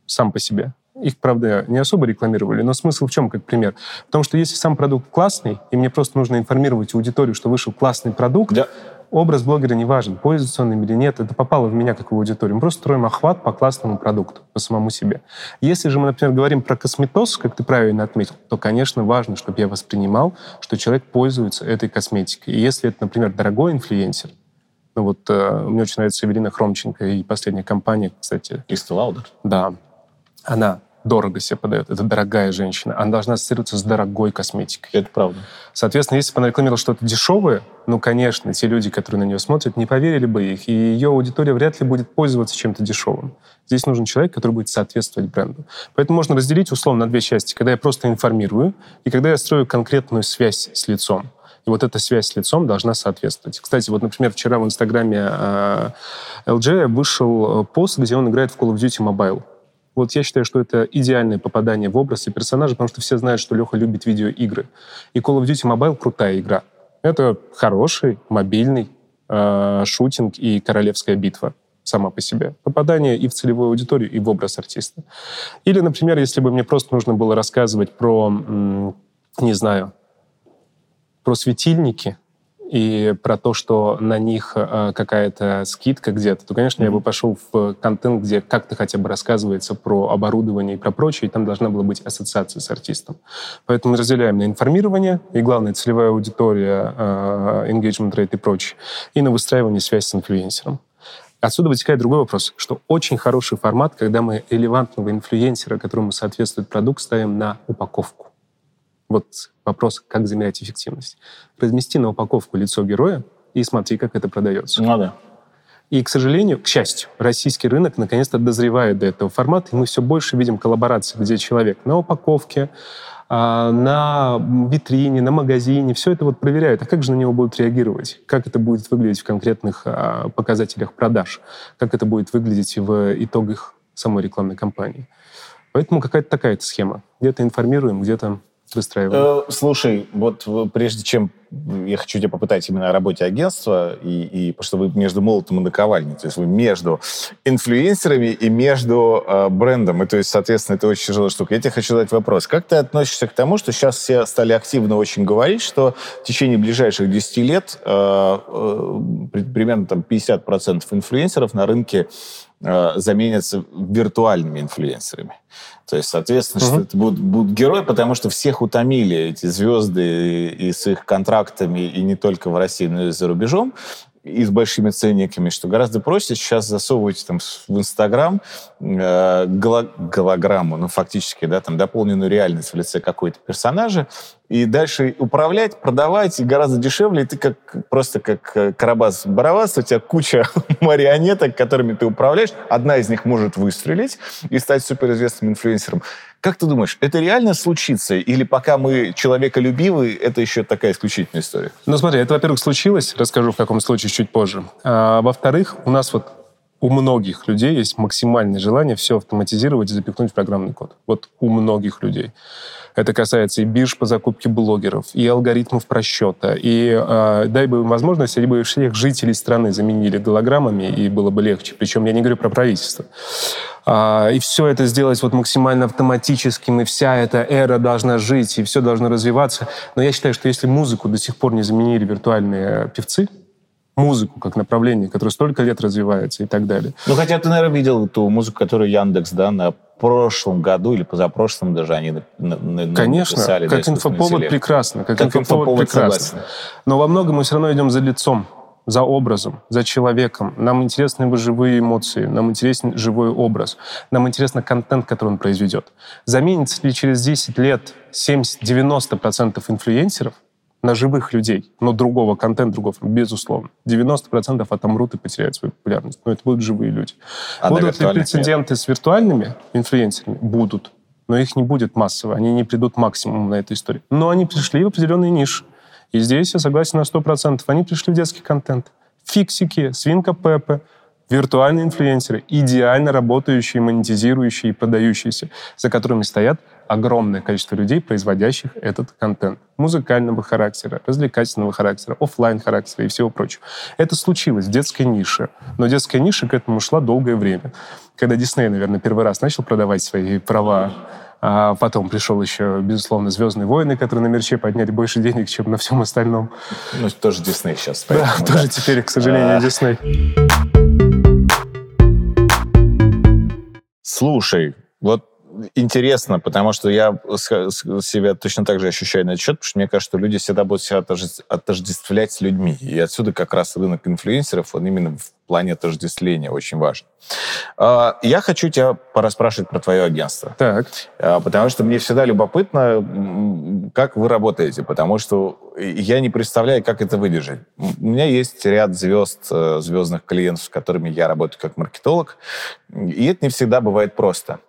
сам по себе. Их, правда, не особо рекламировали, но смысл в чем, как пример? Потому что если сам продукт классный, и мне просто нужно информировать аудиторию, что вышел классный продукт, да образ блогера не важен, пользуется он им или нет, это попало в меня как в аудиторию. Мы просто строим охват по классному продукту, по самому себе. Если же мы, например, говорим про косметоз, как ты правильно отметил, то, конечно, важно, чтобы я воспринимал, что человек пользуется этой косметикой. И если это, например, дорогой инфлюенсер, ну вот э, мне очень нравится Эвелина Хромченко и последняя компания, кстати.
Кристи Лаудер?
Да. Она дорого себе подает. Это дорогая женщина. Она должна ассоциироваться с дорогой косметикой.
Это правда.
Соответственно, если бы она рекламировала что-то дешевое, ну, конечно, те люди, которые на нее смотрят, не поверили бы их, и ее аудитория вряд ли будет пользоваться чем-то дешевым. Здесь нужен человек, который будет соответствовать бренду. Поэтому можно разделить условно на две части. Когда я просто информирую, и когда я строю конкретную связь с лицом. И вот эта связь с лицом должна соответствовать. Кстати, вот, например, вчера в Инстаграме LG э, вышел э, пост, где он играет в Call of Duty Mobile. Вот я считаю, что это идеальное попадание в образ и персонажа, потому что все знают, что Леха любит видеоигры. И Call of Duty Mobile крутая игра. Это хороший, мобильный э, шутинг и королевская битва сама по себе. Попадание и в целевую аудиторию, и в образ артиста. Или, например, если бы мне просто нужно было рассказывать про, не знаю, про светильники, и про то, что на них э, какая-то скидка где-то, то, конечно, mm-hmm. я бы пошел в контент, где как-то хотя бы рассказывается про оборудование и про прочее, и там должна была быть ассоциация с артистом. Поэтому мы разделяем на информирование, и главное, целевая аудитория, э, engagement rate и прочее, и на выстраивание связи с инфлюенсером. Отсюда вытекает другой вопрос, что очень хороший формат, когда мы релевантного инфлюенсера, которому соответствует продукт, ставим на упаковку. Вот вопрос, как замерять эффективность. Размести на упаковку лицо героя и смотри, как это продается.
Ну да.
И, к сожалению, к счастью, российский рынок наконец-то дозревает до этого формата, и мы все больше видим коллаборации, где человек на упаковке, а, на витрине, на магазине, все это вот проверяют. А как же на него будут реагировать? Как это будет выглядеть в конкретных а, показателях продаж? Как это будет выглядеть в итогах самой рекламной кампании? Поэтому какая-то такая схема. Где-то информируем, где-то выстраиваем.
Э, слушай, вот прежде чем я хочу тебя попытать именно о работе агентства, и, и потому что вы между молотом и наковальней, то есть вы между инфлюенсерами и между э, брендом, и то есть, соответственно, это очень тяжелая штука. Я тебе хочу задать вопрос. Как ты относишься к тому, что сейчас все стали активно очень говорить, что в течение ближайших 10 лет э, э, примерно там 50% инфлюенсеров на рынке э, заменятся виртуальными инфлюенсерами? То есть, соответственно, угу. что это будут, будут герои, потому что всех утомили эти звезды и, и с их контрактами, и не только в России, но и за рубежом и с большими ценниками, что гораздо проще сейчас засовывать там в Инстаграм э, голограмму, ну, фактически, да, там, дополненную реальность в лице какой-то персонажа, и дальше управлять, продавать гораздо дешевле. И ты как просто как э, Карабас-Барабас, у тебя куча марионеток, которыми ты управляешь. Одна из них может выстрелить и стать суперизвестным инфлюенсером. Как ты думаешь, это реально случится? Или пока мы человеколюбивы, это еще такая исключительная история?
Ну смотри, это, во-первых, случилось, расскажу в каком случае чуть позже. А, во-вторых, у нас вот у многих людей есть максимальное желание все автоматизировать и запихнуть в программный код. Вот у многих людей. Это касается и бирж по закупке блогеров, и алгоритмов просчета. И э, дай бы им возможность, они бы всех жителей страны заменили голограммами, и было бы легче. Причем я не говорю про правительство. А, и все это сделать вот максимально автоматическим, и вся эта эра должна жить, и все должно развиваться. Но я считаю, что если музыку до сих пор не заменили виртуальные певцы, музыку как направление, которое столько лет развивается и так далее.
Ну, хотя ты, наверное, видел ту музыку, которую Яндекс, да, на прошлом году или позапрошлом даже они на, на,
Конечно,
написали.
как инфоповод интеллект. прекрасно. Как, как инфоповод, инфоповод прекрасно. Согласен. Но во многом мы все равно идем за лицом за образом, за человеком. Нам интересны его живые эмоции, нам интересен живой образ, нам интересно контент, который он произведет. Заменится ли через 10 лет 70-90% инфлюенсеров? На живых людей, но другого контента, другого, безусловно. 90% отомрут и потеряют свою популярность. Но это будут живые люди. А будут ли прецеденты нет? с виртуальными инфлюенсерами? Будут. Но их не будет массово. Они не придут максимум на эту историю. Но они пришли в определенные ниши. И здесь я согласен на 100%. Они пришли в детский контент. Фиксики, свинка Пеппа, виртуальные инфлюенсеры, идеально работающие, монетизирующие и продающиеся, за которыми стоят огромное количество людей, производящих этот контент. Музыкального характера, развлекательного характера, офлайн характера и всего прочего. Это случилось в детской нише. Но детская ниша к этому шла долгое время. Когда Дисней, наверное, первый раз начал продавать свои права а потом пришел еще, безусловно, «Звездные войны», которые на мерче подняли больше денег, чем на всем остальном.
Ну, тоже Дисней сейчас.
Да, тоже теперь, к сожалению, Дисней.
Слушай, вот интересно, потому что я себя точно так же ощущаю на этот счет, потому что мне кажется, что люди всегда будут себя отождествлять с людьми. И отсюда как раз рынок инфлюенсеров, он именно в плане отождествления очень важен. А, я хочу тебя порасспрашивать про твое агентство.
Так.
А, потому что мне всегда любопытно, как вы работаете, потому что я не представляю, как это выдержать. У меня есть ряд звезд, э, звездных клиентов, с которыми я работаю как маркетолог, и это не всегда бывает просто.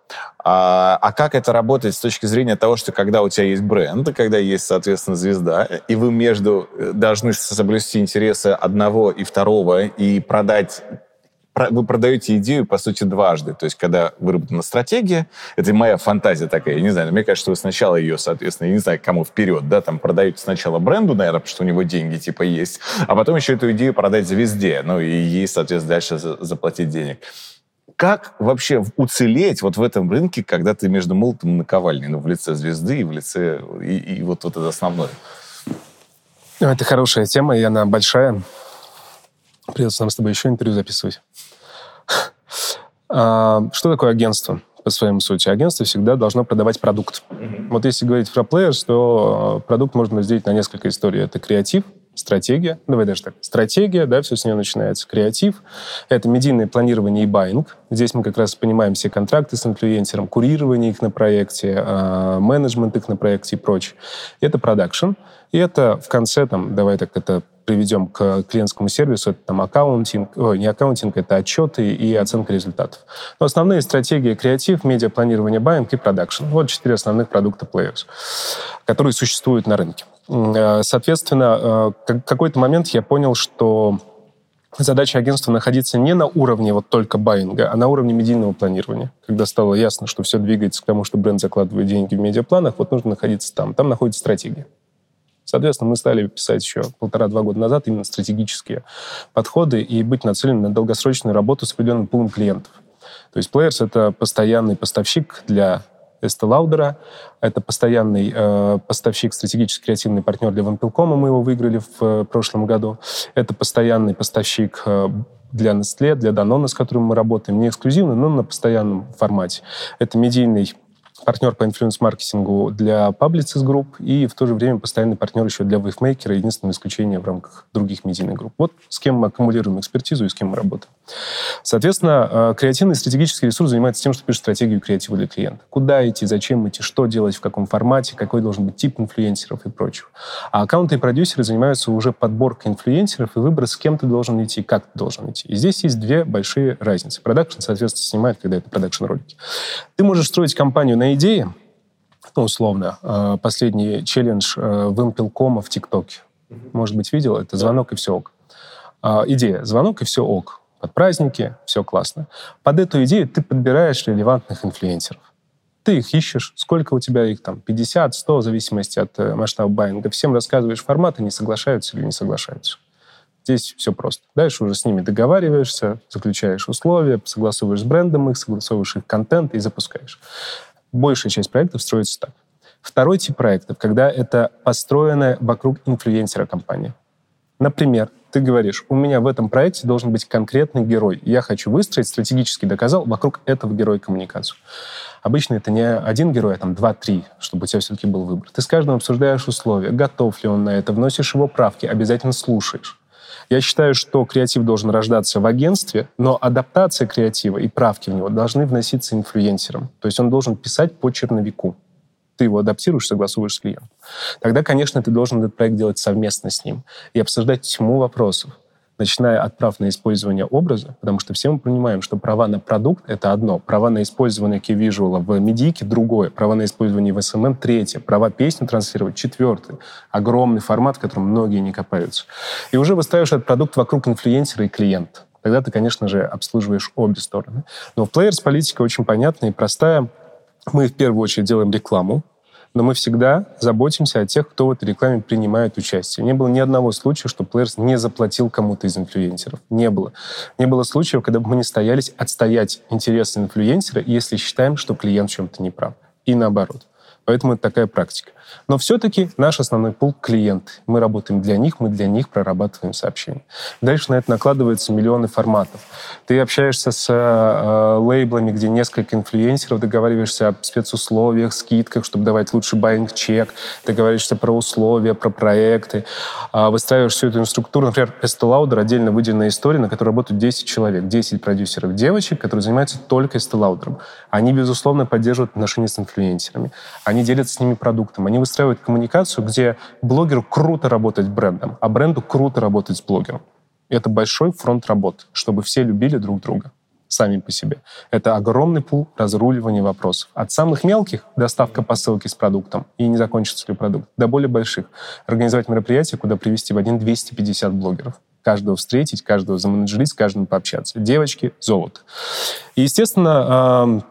А, а как это работает с точки зрения того, что когда у тебя есть бренд, когда есть, соответственно, звезда, и вы между э, должны соблюсти интересы одного и второго и продать вы продаете идею, по сути, дважды. То есть, когда выработана стратегия, это моя фантазия такая, я не знаю, мне кажется, что вы сначала ее, соответственно, я не знаю, кому вперед, да, там продаете сначала бренду, наверное, потому что у него деньги, типа, есть, а потом еще эту идею продать звезде, ну, и ей, соответственно, дальше заплатить денег. Как вообще уцелеть вот в этом рынке, когда ты между молотом и наковальней, ну, в лице звезды и в лице, и, и вот, вот это основное?
Ну, это хорошая тема, и она большая. Придется нам с тобой еще интервью записывать. А, что такое агентство по своей сути? Агентство всегда должно продавать продукт. Mm-hmm. Вот если говорить про players, то продукт можно разделить на несколько историй. Это креатив, стратегия, давай даже так, стратегия, да, все с нее начинается, креатив, это медийное планирование и байинг. Здесь мы как раз понимаем все контракты с инфлюенсером, курирование их на проекте, а, менеджмент их на проекте и прочее. Это продакшн, и это в конце, там, давай так это приведем к клиентскому сервису, это там аккаунтинг, ой, не аккаунтинг, это отчеты и оценка результатов. Но основные стратегии креатив, медиапланирование, байинг и продакшн. Вот четыре основных продукта Players, которые существуют на рынке. Э, соответственно, э, какой-то момент я понял, что задача агентства находиться не на уровне вот только баинга, а на уровне медийного планирования. Когда стало ясно, что все двигается к тому, что бренд закладывает деньги в медиапланах, вот нужно находиться там. Там находится стратегия. Соответственно, мы стали писать еще полтора-два года назад именно стратегические подходы и быть нацелены на долгосрочную работу с определенным пулом клиентов. То есть Players — это постоянный поставщик для Lauder. Это постоянный э, поставщик, стратегический креативный партнер для Вампилкома. Мы его выиграли в э, прошлом году. Это постоянный поставщик э, для Nestle, для Danone, с которым мы работаем. Не эксклюзивно, но на постоянном формате. Это медийный партнер по инфлюенс-маркетингу для Publicis Group и в то же время постоянный партнер еще для Wavemaker, единственное исключение в рамках других медийных групп. Вот с кем мы аккумулируем экспертизу и с кем мы работаем. Соответственно, э, креативный стратегический ресурс занимается тем, что пишет стратегию креатива для клиента. Куда идти, зачем идти, что делать, в каком формате, какой должен быть тип инфлюенсеров и прочего. А аккаунты и продюсеры занимаются уже подборкой инфлюенсеров и выбор, с кем ты должен идти, как ты должен идти. И здесь есть две большие разницы. Продакшн, соответственно, снимает, когда это продакшн-ролики. Ты можешь строить компанию на идее, ну, условно, э, последний челлендж э, вымпелкома в ТикТоке. Может быть, видел? Это звонок и все ок. А, идея. Звонок и все ок под праздники, все классно. Под эту идею ты подбираешь релевантных инфлюенсеров. Ты их ищешь, сколько у тебя их там, 50, 100, в зависимости от э, масштаба байинга. Всем рассказываешь форматы, не соглашаются или не соглашаются. Здесь все просто. Дальше уже с ними договариваешься, заключаешь условия, согласовываешь с брендом их, согласовываешь их контент и запускаешь. Большая часть проектов строится так. Второй тип проектов, когда это построенная вокруг инфлюенсера компания. Например, ты говоришь, у меня в этом проекте должен быть конкретный герой. Я хочу выстроить, стратегически доказал, вокруг этого героя коммуникацию. Обычно это не один герой, а там два-три, чтобы у тебя все-таки был выбор. Ты с каждым обсуждаешь условия, готов ли он на это, вносишь его правки, обязательно слушаешь. Я считаю, что креатив должен рождаться в агентстве, но адаптация креатива и правки в него должны вноситься инфлюенсером. То есть он должен писать по черновику ты его адаптируешь, согласуешь с клиентом. Тогда, конечно, ты должен этот проект делать совместно с ним и обсуждать тьму вопросов, начиная от прав на использование образа, потому что все мы понимаем, что права на продукт — это одно, права на использование key-visual в медийке — другое, права на использование в SMM — третье, права песню транслировать — четвертый. Огромный формат, в котором многие не копаются. И уже выстраиваешь этот продукт вокруг инфлюенсера и клиента. Тогда ты, конечно же, обслуживаешь обе стороны. Но в Players политика очень понятная и простая — мы в первую очередь делаем рекламу, но мы всегда заботимся о тех, кто в этой рекламе принимает участие. Не было ни одного случая, что Players не заплатил кому-то из инфлюенсеров. Не было. Не было случаев, когда бы мы не стоялись отстоять интересы инфлюенсера, если считаем, что клиент в чем-то не прав. И наоборот. Поэтому это такая практика. Но все-таки наш основной пул — клиенты. Мы работаем для них, мы для них прорабатываем сообщения. Дальше на это накладываются миллионы форматов. Ты общаешься с э, лейблами, где несколько инфлюенсеров, договариваешься о спецусловиях, скидках, чтобы давать лучший байинг-чек, договариваешься про условия, про проекты, э, выстраиваешь всю эту инфраструктуру. Например, Estee отдельно выделенная история, на которой работают 10 человек, 10 продюсеров девочек, которые занимаются только Estee. Они, безусловно, поддерживают отношения с инфлюенсерами. Они делятся с ними продуктом. Они выстраивают коммуникацию, где блогеру круто работать брендом, а бренду круто работать с блогером. Это большой фронт работ, чтобы все любили друг друга сами по себе. Это огромный пул разруливания вопросов. От самых мелких — доставка посылки с продуктом, и не закончится ли продукт, до более больших. Организовать мероприятие, куда привести в один 250 блогеров. Каждого встретить, каждого заменеджерить, с каждым пообщаться. Девочки — золото. И, естественно,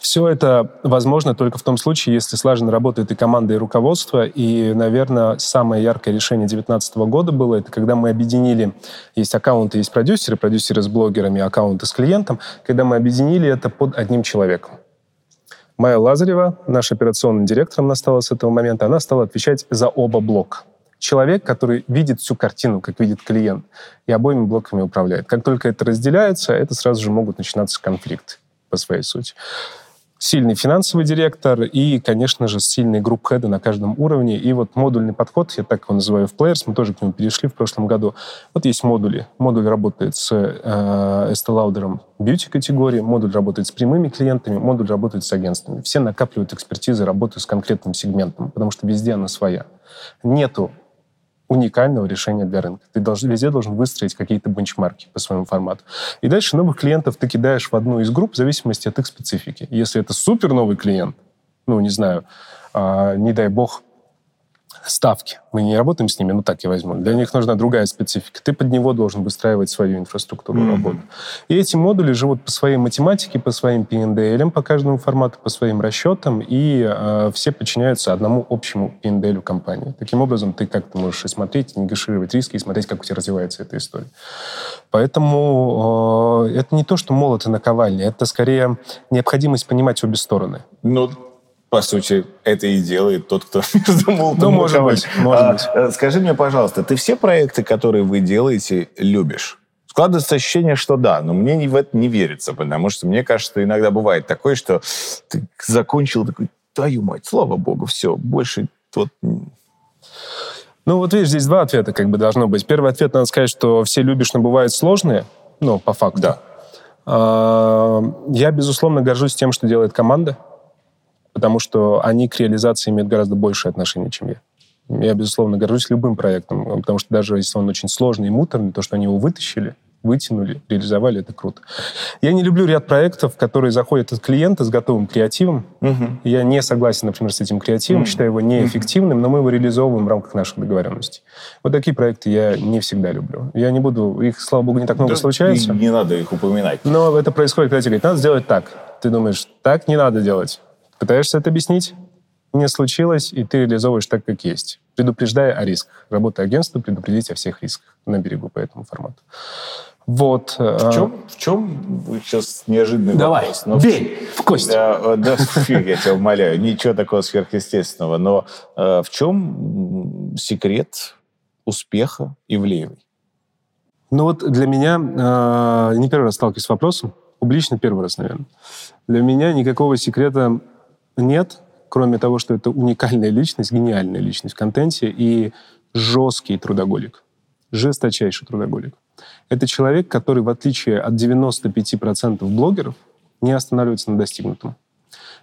все это возможно только в том случае, если слаженно работает и команда, и руководство. И, наверное, самое яркое решение 2019 года было, это когда мы объединили, есть аккаунты, есть продюсеры, продюсеры с блогерами, аккаунты с клиентом, когда мы объединили это под одним человеком. Майя Лазарева, наш операционный директор, она стала с этого момента, она стала отвечать за оба блока человек, который видит всю картину, как видит клиент, и обоими блоками управляет. Как только это разделяется, это сразу же могут начинаться конфликты по своей сути. Сильный финансовый директор и, конечно же, сильный групп хеды на каждом уровне. И вот модульный подход, я так его называю в Players, мы тоже к нему перешли в прошлом году. Вот есть модули. Модуль работает с э, Estee Lauder beauty категории, модуль работает с прямыми клиентами, модуль работает с агентствами. Все накапливают экспертизы, работают с конкретным сегментом, потому что везде она своя. Нету уникального решения для рынка. Ты должен, везде должен выстроить какие-то бенчмарки по своему формату. И дальше новых клиентов ты кидаешь в одну из групп в зависимости от их специфики. Если это супер новый клиент, ну, не знаю, э, не дай бог, ставки. Мы не работаем с ними, ну так я возьму. Для них нужна другая специфика. Ты под него должен выстраивать свою инфраструктуру mm-hmm. работы. И эти модули живут по своей математике, по своим PNDL, по каждому формату, по своим расчетам, и э, все подчиняются одному общему PNDL компании. Таким образом, ты как-то можешь и смотреть, негашировать риски, и смотреть, как у тебя развивается эта история. Поэтому э, это не то, что молот и наковальня, это скорее необходимость понимать обе стороны.
Ну, по сути, это и делает тот, кто между молотом
Ну, может быть, может
а,
быть.
Э, скажи мне, пожалуйста, ты все проекты, которые вы делаете, любишь? Складывается ощущение, что да, но мне в это не верится, потому что мне кажется, что иногда бывает такое, что ты закончил такой, твою мать, слава богу, все, больше вот...
Ну, вот видишь, здесь два ответа как бы должно быть. Первый ответ, надо сказать, что все любишь, но бывают сложные, ну, по факту.
Да.
А, я, безусловно, горжусь тем, что делает команда потому что они к реализации имеют гораздо большее отношение, чем я. Я, безусловно, горжусь любым проектом, потому что даже если он очень сложный и муторный, то, что они его вытащили, вытянули, реализовали, это круто. Я не люблю ряд проектов, которые заходят от клиента с готовым креативом. Угу. Я не согласен, например, с этим креативом, угу. считаю его неэффективным, но мы его реализовываем в рамках наших договоренностей. Вот такие проекты я не всегда люблю. Я не буду... Их, слава богу, не так много да, случается.
Не, не надо их упоминать.
Но это происходит, когда тебе говорят, надо сделать так. Ты думаешь, так не надо делать. Пытаешься это объяснить, не случилось, и ты реализовываешь так, как есть, предупреждая о рисках. Работа агентства предупредить о всех рисках на берегу по этому формату. Вот.
В чем, в чем сейчас неожиданный
Давай,
вопрос?
Давай, бей в кость.
Да, да я тебя умоляю, ничего такого сверхъестественного. Но э, в чем секрет успеха Ивлеевой?
Ну вот для меня, э, не первый раз сталкиваюсь с вопросом, публично первый раз, наверное. Для меня никакого секрета нет, кроме того, что это уникальная личность, гениальная личность в контенте и жесткий трудоголик, жесточайший трудоголик. Это человек, который, в отличие от 95% блогеров, не останавливается на достигнутом.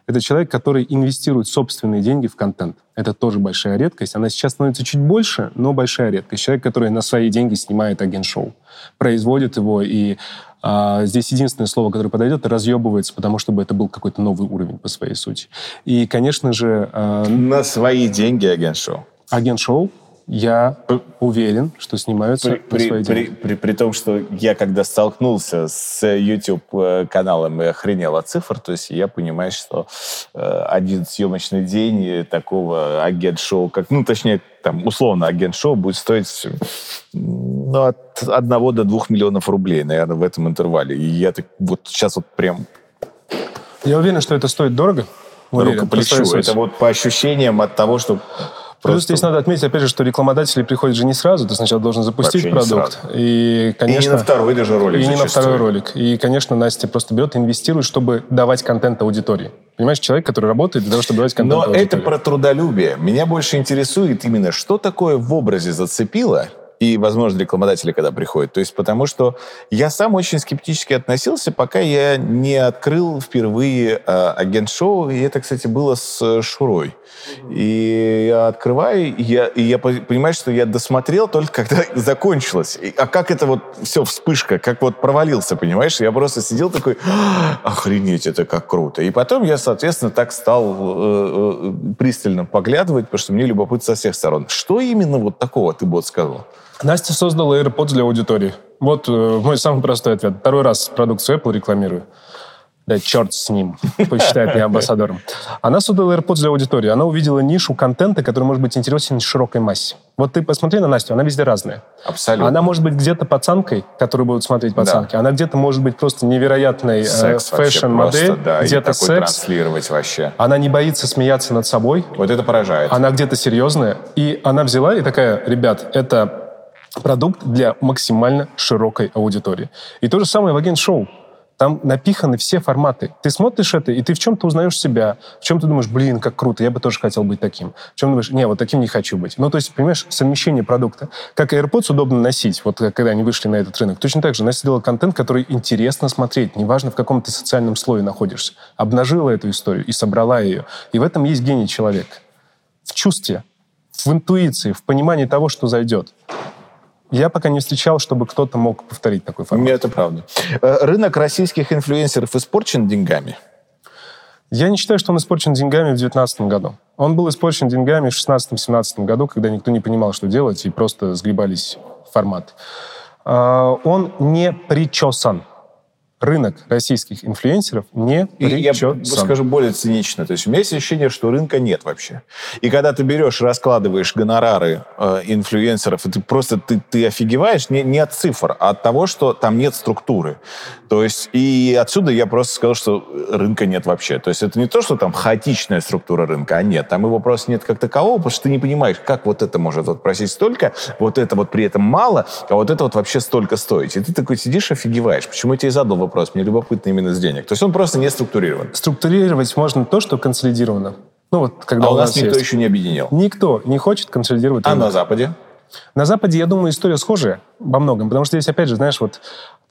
Это человек, который инвестирует собственные деньги в контент. Это тоже большая редкость. Она сейчас становится чуть больше, но большая редкость. Человек, который на свои деньги снимает агент-шоу, производит его и а здесь единственное слово, которое подойдет, разъебывается, потому чтобы это был какой-то новый уровень по своей сути. И, конечно же...
Э, На свои деньги агент-шоу.
Агент-шоу я уверен, что снимаются
при, при, свои при, при, при том, что я когда столкнулся с YouTube-каналом и охренел от цифр, то есть я понимаю, что э, один съемочный день такого агент-шоу, как, ну, точнее, там, условно, агент-шоу будет стоить ну, от одного до двух миллионов рублей, наверное, в этом интервале. И я так вот сейчас вот прям...
Я уверен, что это стоит дорого.
Уверен, Рукоплещу. Это вот по ощущениям от того, что
Просто... Плюс здесь надо отметить, опять же, что рекламодатели приходят же не сразу, ты сначала должен запустить Вообще продукт. И, конечно,
и не на второй даже ролик.
И не на второй ролик. И, конечно, Настя просто берет и инвестирует, чтобы давать контент аудитории. Понимаешь, человек, который работает для того, чтобы давать контент
Но
аудитории.
это про трудолюбие. Меня больше интересует именно, что такое в образе зацепило, и, возможно, рекламодатели, когда приходят. То есть потому что я сам очень скептически относился, пока я не открыл впервые э, агент-шоу, и это, кстати, было с Шурой. И я открываю, и я, и я понимаю, что я досмотрел только когда закончилось. И, а как это вот все, вспышка, как вот провалился, понимаешь? Я просто сидел такой, охренеть, это как круто. И потом я, соответственно, так стал э, э, пристально поглядывать, потому что мне любопытно со всех сторон. Что именно вот такого ты бы вот сказал?
Настя создала AirPods для аудитории. Вот э, мой самый простой ответ. Второй раз продукцию Apple рекламирую. Да черт с ним, посчитает меня амбассадором. Она создала AirPods для аудитории. Она увидела нишу контента, который может быть интересен широкой массе. Вот ты посмотри на Настю, она везде разная.
Абсолютно.
Она может быть где-то пацанкой, которую будут смотреть пацанки. Да. Она где-то может быть просто невероятной э, fashion-модель.
Да,
где-то
секс. транслировать вообще.
Она не боится смеяться над собой.
Вот это поражает.
Она где-то серьезная. И она взяла и такая, ребят, это продукт для максимально широкой аудитории. И то же самое в агент-шоу. Там напиханы все форматы. Ты смотришь это, и ты в чем-то узнаешь себя, в чем ты думаешь, блин, как круто, я бы тоже хотел быть таким. В чем думаешь, не, вот таким не хочу быть. Ну, то есть, понимаешь, совмещение продукта. Как AirPods удобно носить, вот когда они вышли на этот рынок. Точно так же Настя сделала контент, который интересно смотреть, неважно, в каком ты социальном слое находишься. Обнажила эту историю и собрала ее. И в этом есть гений человека. В чувстве, в интуиции, в понимании того, что зайдет. Я пока не встречал, чтобы кто-то мог повторить такой формат.
Нет, это правда. Э, рынок российских инфлюенсеров испорчен деньгами?
Я не считаю, что он испорчен деньгами в 2019 году. Он был испорчен деньгами в 16-17 году, когда никто не понимал, что делать, и просто сгребались в формат. А, он не причесан рынок российских инфлюенсеров не
и я скажу более цинично. То есть у меня есть ощущение, что рынка нет вообще. И когда ты берешь, раскладываешь гонорары э, инфлюенсеров, ты просто ты, ты офигеваешь не, не от цифр, а от того, что там нет структуры. То есть и отсюда я просто сказал, что рынка нет вообще. То есть это не то, что там хаотичная структура рынка, а нет. Там его просто нет как такового, потому что ты не понимаешь, как вот это может вот просить столько, вот это вот при этом мало, а вот это вот вообще столько стоить. И ты такой сидишь, офигеваешь. Почему я тебе задал вопрос? Вопрос. Мне любопытно именно с денег. То есть он просто не структурирован.
Структурировать можно то, что консолидировано.
Ну, вот, когда а у нас, нас никто есть. еще не объединил.
Никто не хочет консолидировать.
А рынок. на Западе?
На Западе, я думаю, история схожая во многом, потому что здесь, опять же, знаешь, вот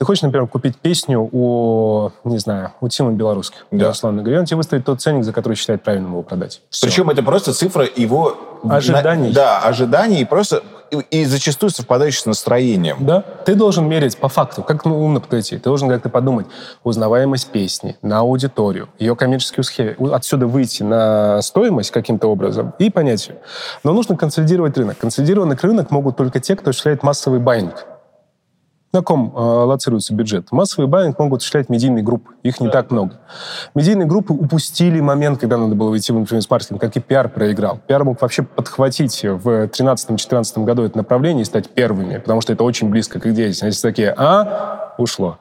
ты хочешь, например, купить песню у, не знаю, у Тима Белорусских, да. условно говоря, он тебе выставит тот ценник, за который считает правильным его продать.
Все. Причем это просто цифра его...
Ожиданий. На...
Да, ожиданий, и просто и, зачастую совпадающий с настроением.
Да, ты должен мерить по факту, как ну, умно подойти. Ты должен как-то подумать, узнаваемость песни на аудиторию, ее коммерческую схему, отсюда выйти на стоимость каким-то образом и понять ее. Но нужно консолидировать рынок. Консолидированный рынок могут только те, кто осуществляет массовый байинг. На ком э, аллоцируется бюджет? Массовый байинг могут осуществлять медийные группы. Их не да. так много. Медийные группы упустили момент, когда надо было выйти в инфлюенс-маркетинг, как и пиар проиграл. Пиар мог вообще подхватить в 2013-2014 году это направление и стать первыми, потому что это очень близко к их деятельности. Они такие, а, ушло.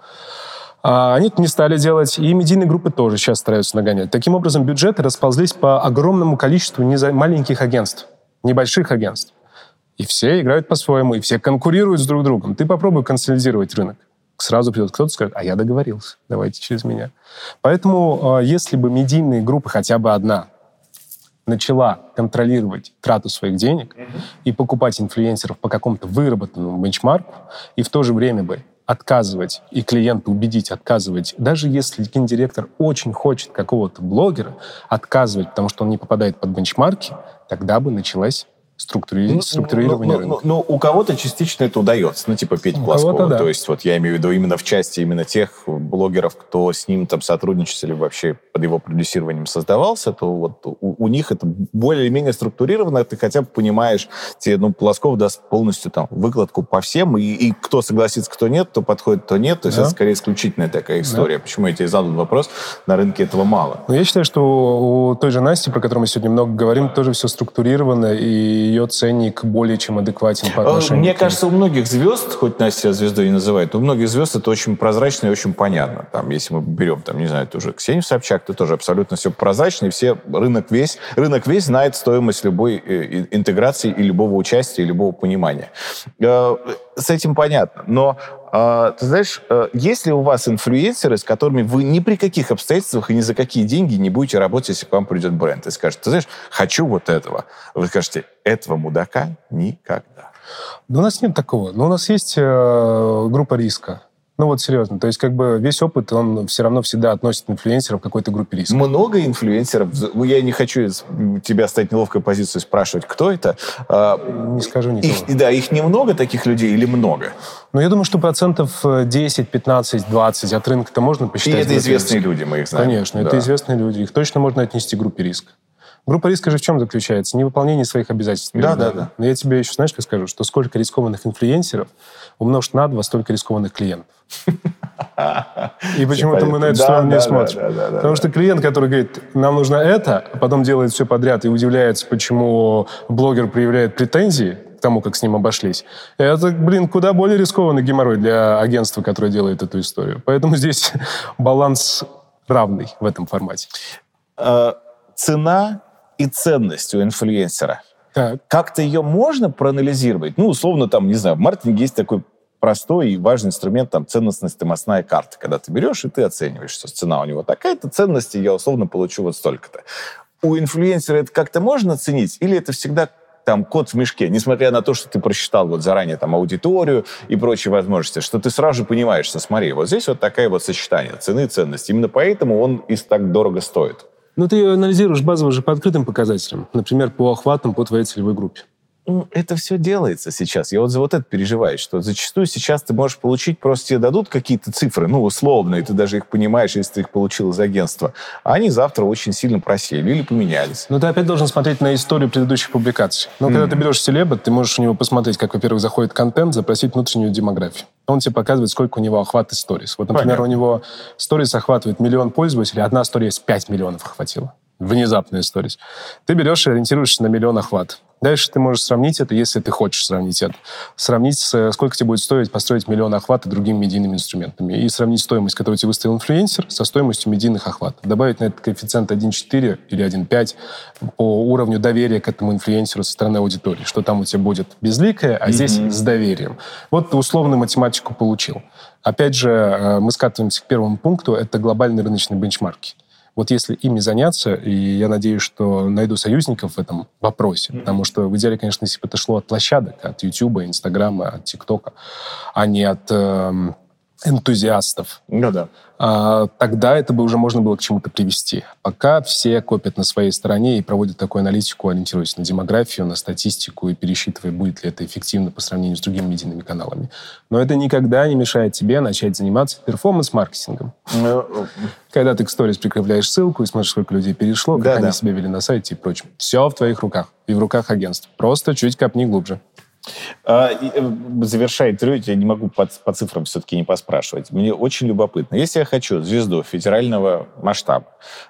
А они это не стали делать, и медийные группы тоже сейчас стараются нагонять. Таким образом, бюджеты расползлись по огромному количеству маленьких агентств, небольших агентств. И все играют по-своему, и все конкурируют с друг другом. Ты попробуй консолидировать рынок. Сразу придет кто-то и скажет, а я договорился, давайте через меня. Поэтому, а, если бы медийные группы, хотя бы одна, начала контролировать трату своих денег mm-hmm. и покупать инфлюенсеров по какому-то выработанному бенчмарку, и в то же время бы отказывать и клиента убедить отказывать, даже если гендиректор очень хочет какого-то блогера, отказывать, потому что он не попадает под бенчмарки, тогда бы началась структури... ну,
ну, рынка. Ну, ну, у кого-то частично это удается, ну, типа Петь Глазкова. Да. То есть вот я имею в виду именно в части именно тех блогеров, кто с ним там сотрудничался или вообще под его продюсированием создавался, то вот у, у них это более-менее структурировано, ты хотя бы понимаешь, тебе, ну, Глазков даст полностью там выкладку по всем, и, и кто согласится, кто нет, кто подходит, кто нет, то есть да. это скорее исключительная такая история. Да. Почему я тебе задал вопрос, на рынке этого мало.
Ну, я считаю, что у той же Насти, про которую мы сегодня много говорим, тоже все структурировано, и ее ценник более чем адекватен по отношению
Мне к кажется, у многих звезд, хоть Настя себя звездой не называет, у многих звезд это очень прозрачно и очень понятно. Там, если мы берем, там, не знаю, тоже Ксению Собчак, то тоже абсолютно все прозрачно, и все, рынок весь, рынок весь знает стоимость любой э, интеграции и любого участия, и любого понимания. С этим понятно. Но а, ты знаешь, э, есть ли у вас инфлюенсеры, с которыми вы ни при каких обстоятельствах и ни за какие деньги не будете работать, если к вам придет бренд и скажет, ты знаешь, хочу вот этого. Вы скажете, этого мудака никогда.
Да у нас нет такого. Но у нас есть э, группа риска. Ну вот серьезно, то есть как бы весь опыт, он все равно всегда относит инфлюенсеров к какой-то группе риска.
Много инфлюенсеров, ну, я не хочу тебя стать неловкой позицию спрашивать, кто это.
А, не скажу никого.
Их, да, их немного таких людей или много?
Ну я думаю, что процентов 10, 15, 20 от рынка-то можно посчитать. И
это известные риска. люди, мы их знаем.
Конечно, да. это известные люди, их точно можно отнести к группе риска. Группа риска же в чем заключается? Невыполнение своих обязательств.
Да, да, да.
Но я тебе еще, знаешь, как скажу, что сколько рискованных инфлюенсеров умножить на два столько рискованных клиентов. И почему-то мы на эту сторону не смотрим. Потому что клиент, который говорит, нам нужно это, а потом делает все подряд и удивляется, почему блогер проявляет претензии к тому, как с ним обошлись. Это, блин, куда более рискованный геморрой для агентства, которое делает эту историю. Поэтому здесь баланс равный в этом формате.
Э, цена и ценность у инфлюенсера. Так. Как-то ее можно проанализировать? Ну, условно, там, не знаю, в маркетинге есть такой простой и важный инструмент, там, ценностно-стоимостная карта, когда ты берешь и ты оцениваешь, что цена у него такая-то, ценности я условно получу вот столько-то. У инфлюенсера это как-то можно оценить? Или это всегда там код в мешке, несмотря на то, что ты просчитал вот заранее там аудиторию и прочие возможности, что ты сразу же понимаешь, что смотри, вот здесь вот такая вот сочетание цены и ценности. Именно поэтому он и так дорого стоит.
Ну, ты анализируешь базово же по открытым показателям, например, по охватам по твоей целевой группе.
Ну, это все делается сейчас. Я вот за вот это переживаю, что зачастую сейчас ты можешь получить, просто тебе дадут какие-то цифры, ну, условные, ты даже их понимаешь, если ты их получил из агентства, а они завтра очень сильно просели или поменялись.
Но ты опять должен смотреть на историю предыдущих публикаций. Но mm-hmm. когда ты берешь селеба, ты можешь у него посмотреть, как, во-первых, заходит контент, запросить внутреннюю демографию. Он тебе показывает, сколько у него охват сторис. Вот, например, Понятно. у него сторис охватывает миллион пользователей, одна сторис 5 миллионов охватила внезапная история. Ты берешь и ориентируешься на миллион охват. Дальше ты можешь сравнить это, если ты хочешь сравнить это. Сравнить, с, сколько тебе будет стоить построить миллион охвата другими медийными инструментами. И сравнить стоимость, которую тебе выставил инфлюенсер, со стоимостью медийных охватов. Добавить на этот коэффициент 1,4 или 1,5 по уровню доверия к этому инфлюенсеру со стороны аудитории. Что там у тебя будет безликое, а mm-hmm. здесь с доверием. Вот ты условную математику получил. Опять же, э, мы скатываемся к первому пункту. Это глобальные рыночные бенчмарки. Вот если ими заняться, и я надеюсь, что найду союзников в этом вопросе, mm-hmm. потому что в идеале, конечно, если бы это шло от площадок, от YouTube, Инстаграма, от ТикТока, а не от э, энтузиастов.
Ну да.
А, тогда это бы уже можно было к чему-то привести. Пока все копят на своей стороне и проводят такую аналитику, ориентируясь на демографию, на статистику и пересчитывая, будет ли это эффективно по сравнению с другими медийными каналами. Но это никогда не мешает тебе начать заниматься перформанс-маркетингом. Ну, Когда ты к сторис прикрепляешь ссылку и смотришь, сколько людей перешло, как да, они да. себя вели на сайте и прочем. Все в твоих руках и в руках агентств. Просто чуть копни глубже.
А, э, завершая интервью, я не могу по, по цифрам все-таки не поспрашивать. Мне очень любопытно. Если я хочу звезду федерального масштаба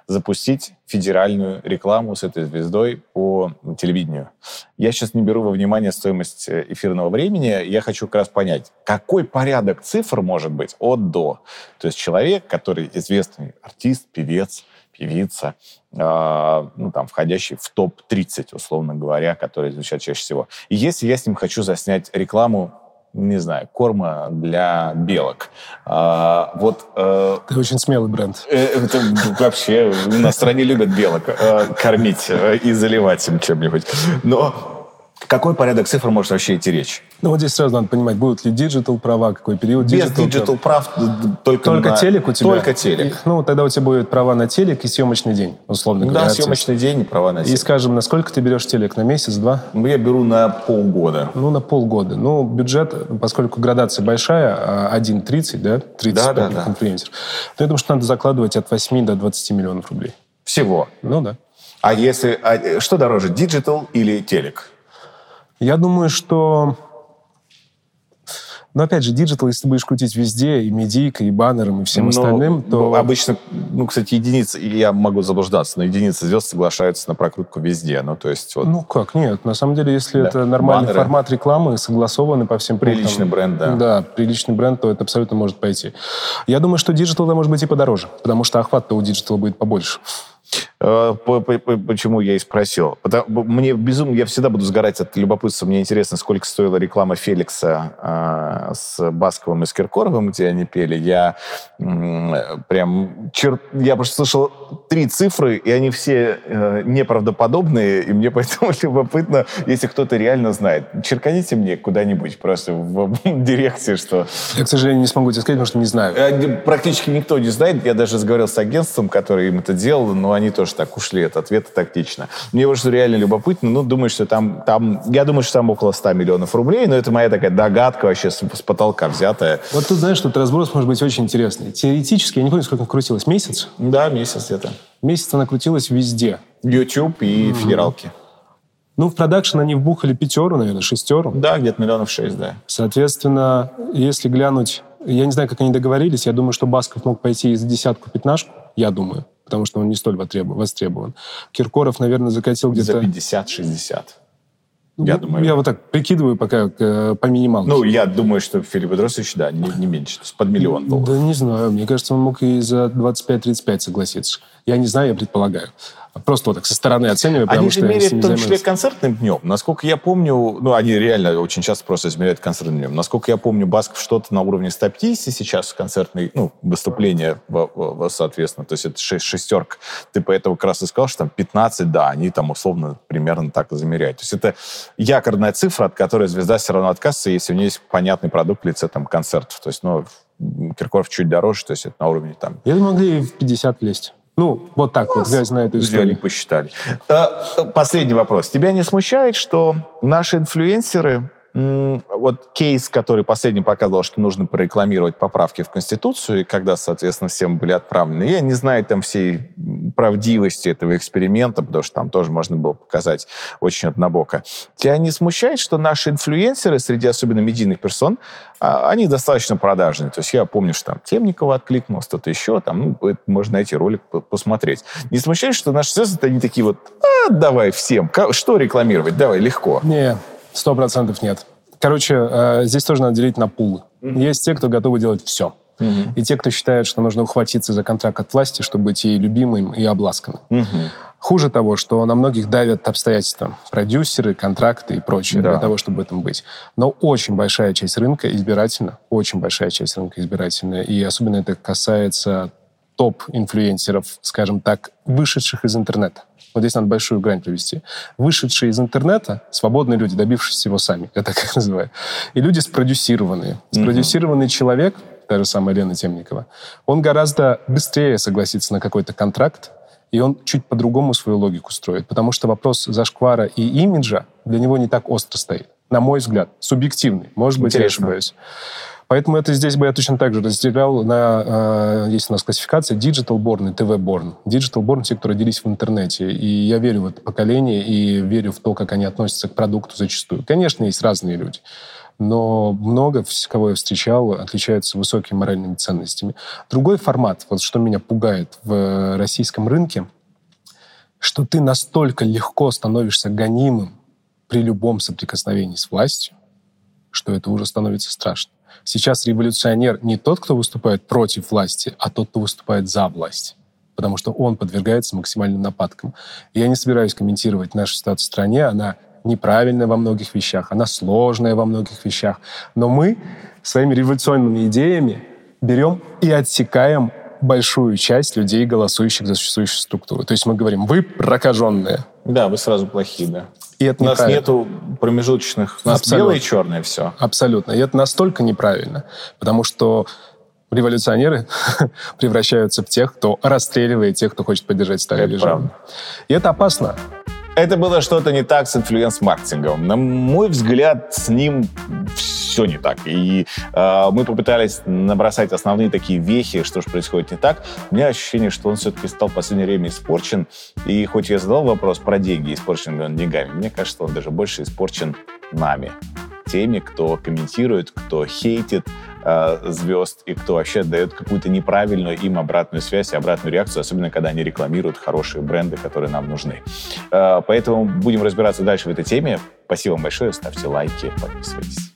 запустить федеральную рекламу с этой звездой по телевидению, я сейчас не беру во внимание стоимость э, эфирного времени, я хочу как раз понять, какой порядок цифр может быть от до. То есть человек, который известный артист, певец, певица, э, ну, там, входящий в топ-30, условно говоря, которые звучат чаще всего. И если я с ним хочу заснять рекламу не знаю, корма для белок. А, вот...
А, Ты очень смелый бренд.
Э, это вообще на стране любят белок а, кормить и заливать им чем-нибудь. Но какой порядок цифр может вообще идти речь?
Ну, вот здесь сразу надо понимать, будут ли digital права, какой период
Без digital прав, только,
только на... телек у тебя?
Только телек. И,
ну, тогда у тебя будет права на телек и съемочный день, условно
говоря. Да, съемочный день и права на телек.
И, скажем, на сколько ты берешь телек? На месяц, два?
Ну, я беру на полгода.
Ну, на полгода. Ну, бюджет, поскольку градация большая, 1,30, а да? 30 да, да, да. инфлюенсер. То я думаю, что надо закладывать от 8 до 20 миллионов рублей.
Всего?
Ну, да.
А если... А, что дороже, digital или телек?
Я думаю, что... Но опять же, digital, если ты будешь крутить везде, и медийкой, и баннером, и всем но, остальным, то...
Обычно, ну, кстати, единицы, я могу заблуждаться, но единицы звезд соглашаются на прокрутку везде, ну, то есть... Вот...
Ну, как, нет, на самом деле, если да. это нормальный Баннеры. формат рекламы, согласованный по всем
Приличный
пунктам,
бренд, да.
Да, приличный бренд, то это абсолютно может пойти. Я думаю, что digital может быть и подороже, потому что охват-то у digital а будет побольше.
Э, почему я и спросил. Потому, мне безумно, я всегда буду сгорать от любопытства. Мне интересно, сколько стоила реклама Феликса э, с Басковым и с Киркоровым, где они пели. Я э, прям... Чер... Я просто слышал три цифры, и они все э, неправдоподобные, и мне поэтому любопытно, если кто-то реально знает. Черканите мне куда-нибудь просто в, директе, что...
Я, к сожалению, не смогу тебе сказать, потому что не знаю.
Практически никто не знает. Я даже разговаривал с агентством, которое им это делало, но они тоже так ушли от ответа тактично. Мне вот что реально любопытно, ну, думаю, что там, там, я думаю, что там около 100 миллионов рублей, но это моя такая догадка вообще с, с потолка взятая.
Вот тут, знаешь, тут разброс может быть очень интересный. Теоретически, я не помню, сколько крутилось, месяц?
Да, месяц где-то.
Месяц она крутилась везде.
YouTube и mm-hmm. федералки.
Ну, в продакшн они вбухали пятеру, наверное, шестеру.
Да, где-то миллионов шесть, да.
Соответственно, если глянуть... Я не знаю, как они договорились. Я думаю, что Басков мог пойти за десятку-пятнашку. Я думаю потому что он не столь востребован. Киркоров, наверное, закатил где-то...
За 50-60. Я ну, думаю.
Я вот так прикидываю пока э, по минималке.
Ну, я думаю, что Филипп Идросович, да, не, не меньше, то есть под миллион долларов.
Да не знаю, мне кажется, он мог и за 25-35 согласиться. Я не знаю, я предполагаю. Просто вот так со стороны оцениваю, потому
они
что...
Они же меряют в том числе концертным днем. Насколько я помню, ну, они реально очень часто просто измеряют концертным днем. Насколько я помню, Басков что-то на уровне 150 сейчас концертный, ну, выступление, соответственно. То есть это шестерка. Ты поэтому как раз и сказал, что там 15, да, они там условно примерно так замеряют. То есть это якорная цифра, от которой звезда все равно отказывается, если у нее есть понятный продукт в лице там концертов. То есть, ну, Киркоров чуть дороже, то есть это на уровне там...
Я думаю, могли в 50 влезть. Ну, вот так вот, глядя на эту
Взяли,
историю.
посчитали. Э, Последний вопрос. Тебя не смущает, что наши инфлюенсеры, вот кейс, который последний показывал, что нужно прорекламировать поправки в Конституцию, и когда, соответственно, всем были отправлены, я не знаю там всей правдивости этого эксперимента, потому что там тоже можно было показать очень однобоко. Тебя не смущает, что наши инфлюенсеры, среди особенно медийных персон, а, они достаточно продажные. То есть я помню, что там Темникова откликнулась, кто-то еще, там, ну, можно найти ролик, по- посмотреть. Не смущает, что наши звезды, они такие вот, а, давай всем, что рекламировать, давай, легко.
Не, сто процентов нет. Короче, э, здесь тоже надо делить на пулы. Есть те, кто готовы делать все. И те, кто считает, что нужно ухватиться за контракт от власти, чтобы быть и любимым, и обласканным. Хуже того, что на многих давят обстоятельства. Продюсеры, контракты и прочее
Да.
для того, чтобы в этом быть. Но очень большая часть рынка избирательна. Очень большая часть рынка избирательная. И особенно это касается топ-инфлюенсеров, скажем так, вышедших из интернета. Вот здесь надо большую грань провести. Вышедшие из интернета свободные люди, добившиеся его сами, я так их называю. И люди спродюсированные. Спродюсированный человек, та же самая Лена Темникова, он гораздо быстрее согласится на какой-то контракт, и он чуть по-другому свою логику строит. Потому что вопрос зашквара и имиджа для него не так остро стоит. На мой взгляд, субъективный. Может быть, я
Интересно.
ошибаюсь. Поэтому это здесь бы я точно так же разделял на... э, есть у нас классификация Digital Born и TV Born. Digital Born — те, кто родились в интернете. И я верю в это поколение и верю в то, как они относятся к продукту зачастую. Конечно, есть разные люди. Но много, кого я встречал, отличаются высокими моральными ценностями. Другой формат, вот что меня пугает в российском рынке, что ты настолько легко становишься гонимым при любом соприкосновении с властью, что это уже становится страшно. Сейчас революционер не тот, кто выступает против власти, а тот, кто выступает за власть. Потому что он подвергается максимальным нападкам. Я не собираюсь комментировать нашу ситуацию в стране. Она неправильная во многих вещах, она сложная во многих вещах. Но мы своими революционными идеями берем и отсекаем большую часть людей, голосующих за существующую структуру. То есть мы говорим, вы прокаженные.
Да, вы сразу плохие, да.
И это
У нас нету промежуточных. У нас
Абсолютно.
белое и черное все.
Абсолютно. И это настолько неправильно, потому что революционеры превращаются в тех, кто расстреливает тех, кто хочет поддержать старый
Это
режим.
правда.
И это опасно.
Это было что-то не так с инфлюенс-маркетингом. На мой взгляд, с ним все не так. И э, мы попытались набросать основные такие вехи, что же происходит не так. У меня ощущение, что он все-таки стал в последнее время испорчен. И хоть я задал вопрос про деньги, испорчен ли он деньгами, мне кажется, он даже больше испорчен нами. Теми, кто комментирует, кто хейтит э, звезд и кто вообще дает какую-то неправильную им обратную связь и обратную реакцию, особенно когда они рекламируют хорошие бренды, которые нам нужны. Э, Поэтому будем разбираться дальше в этой теме. Спасибо вам большое, ставьте лайки, подписывайтесь.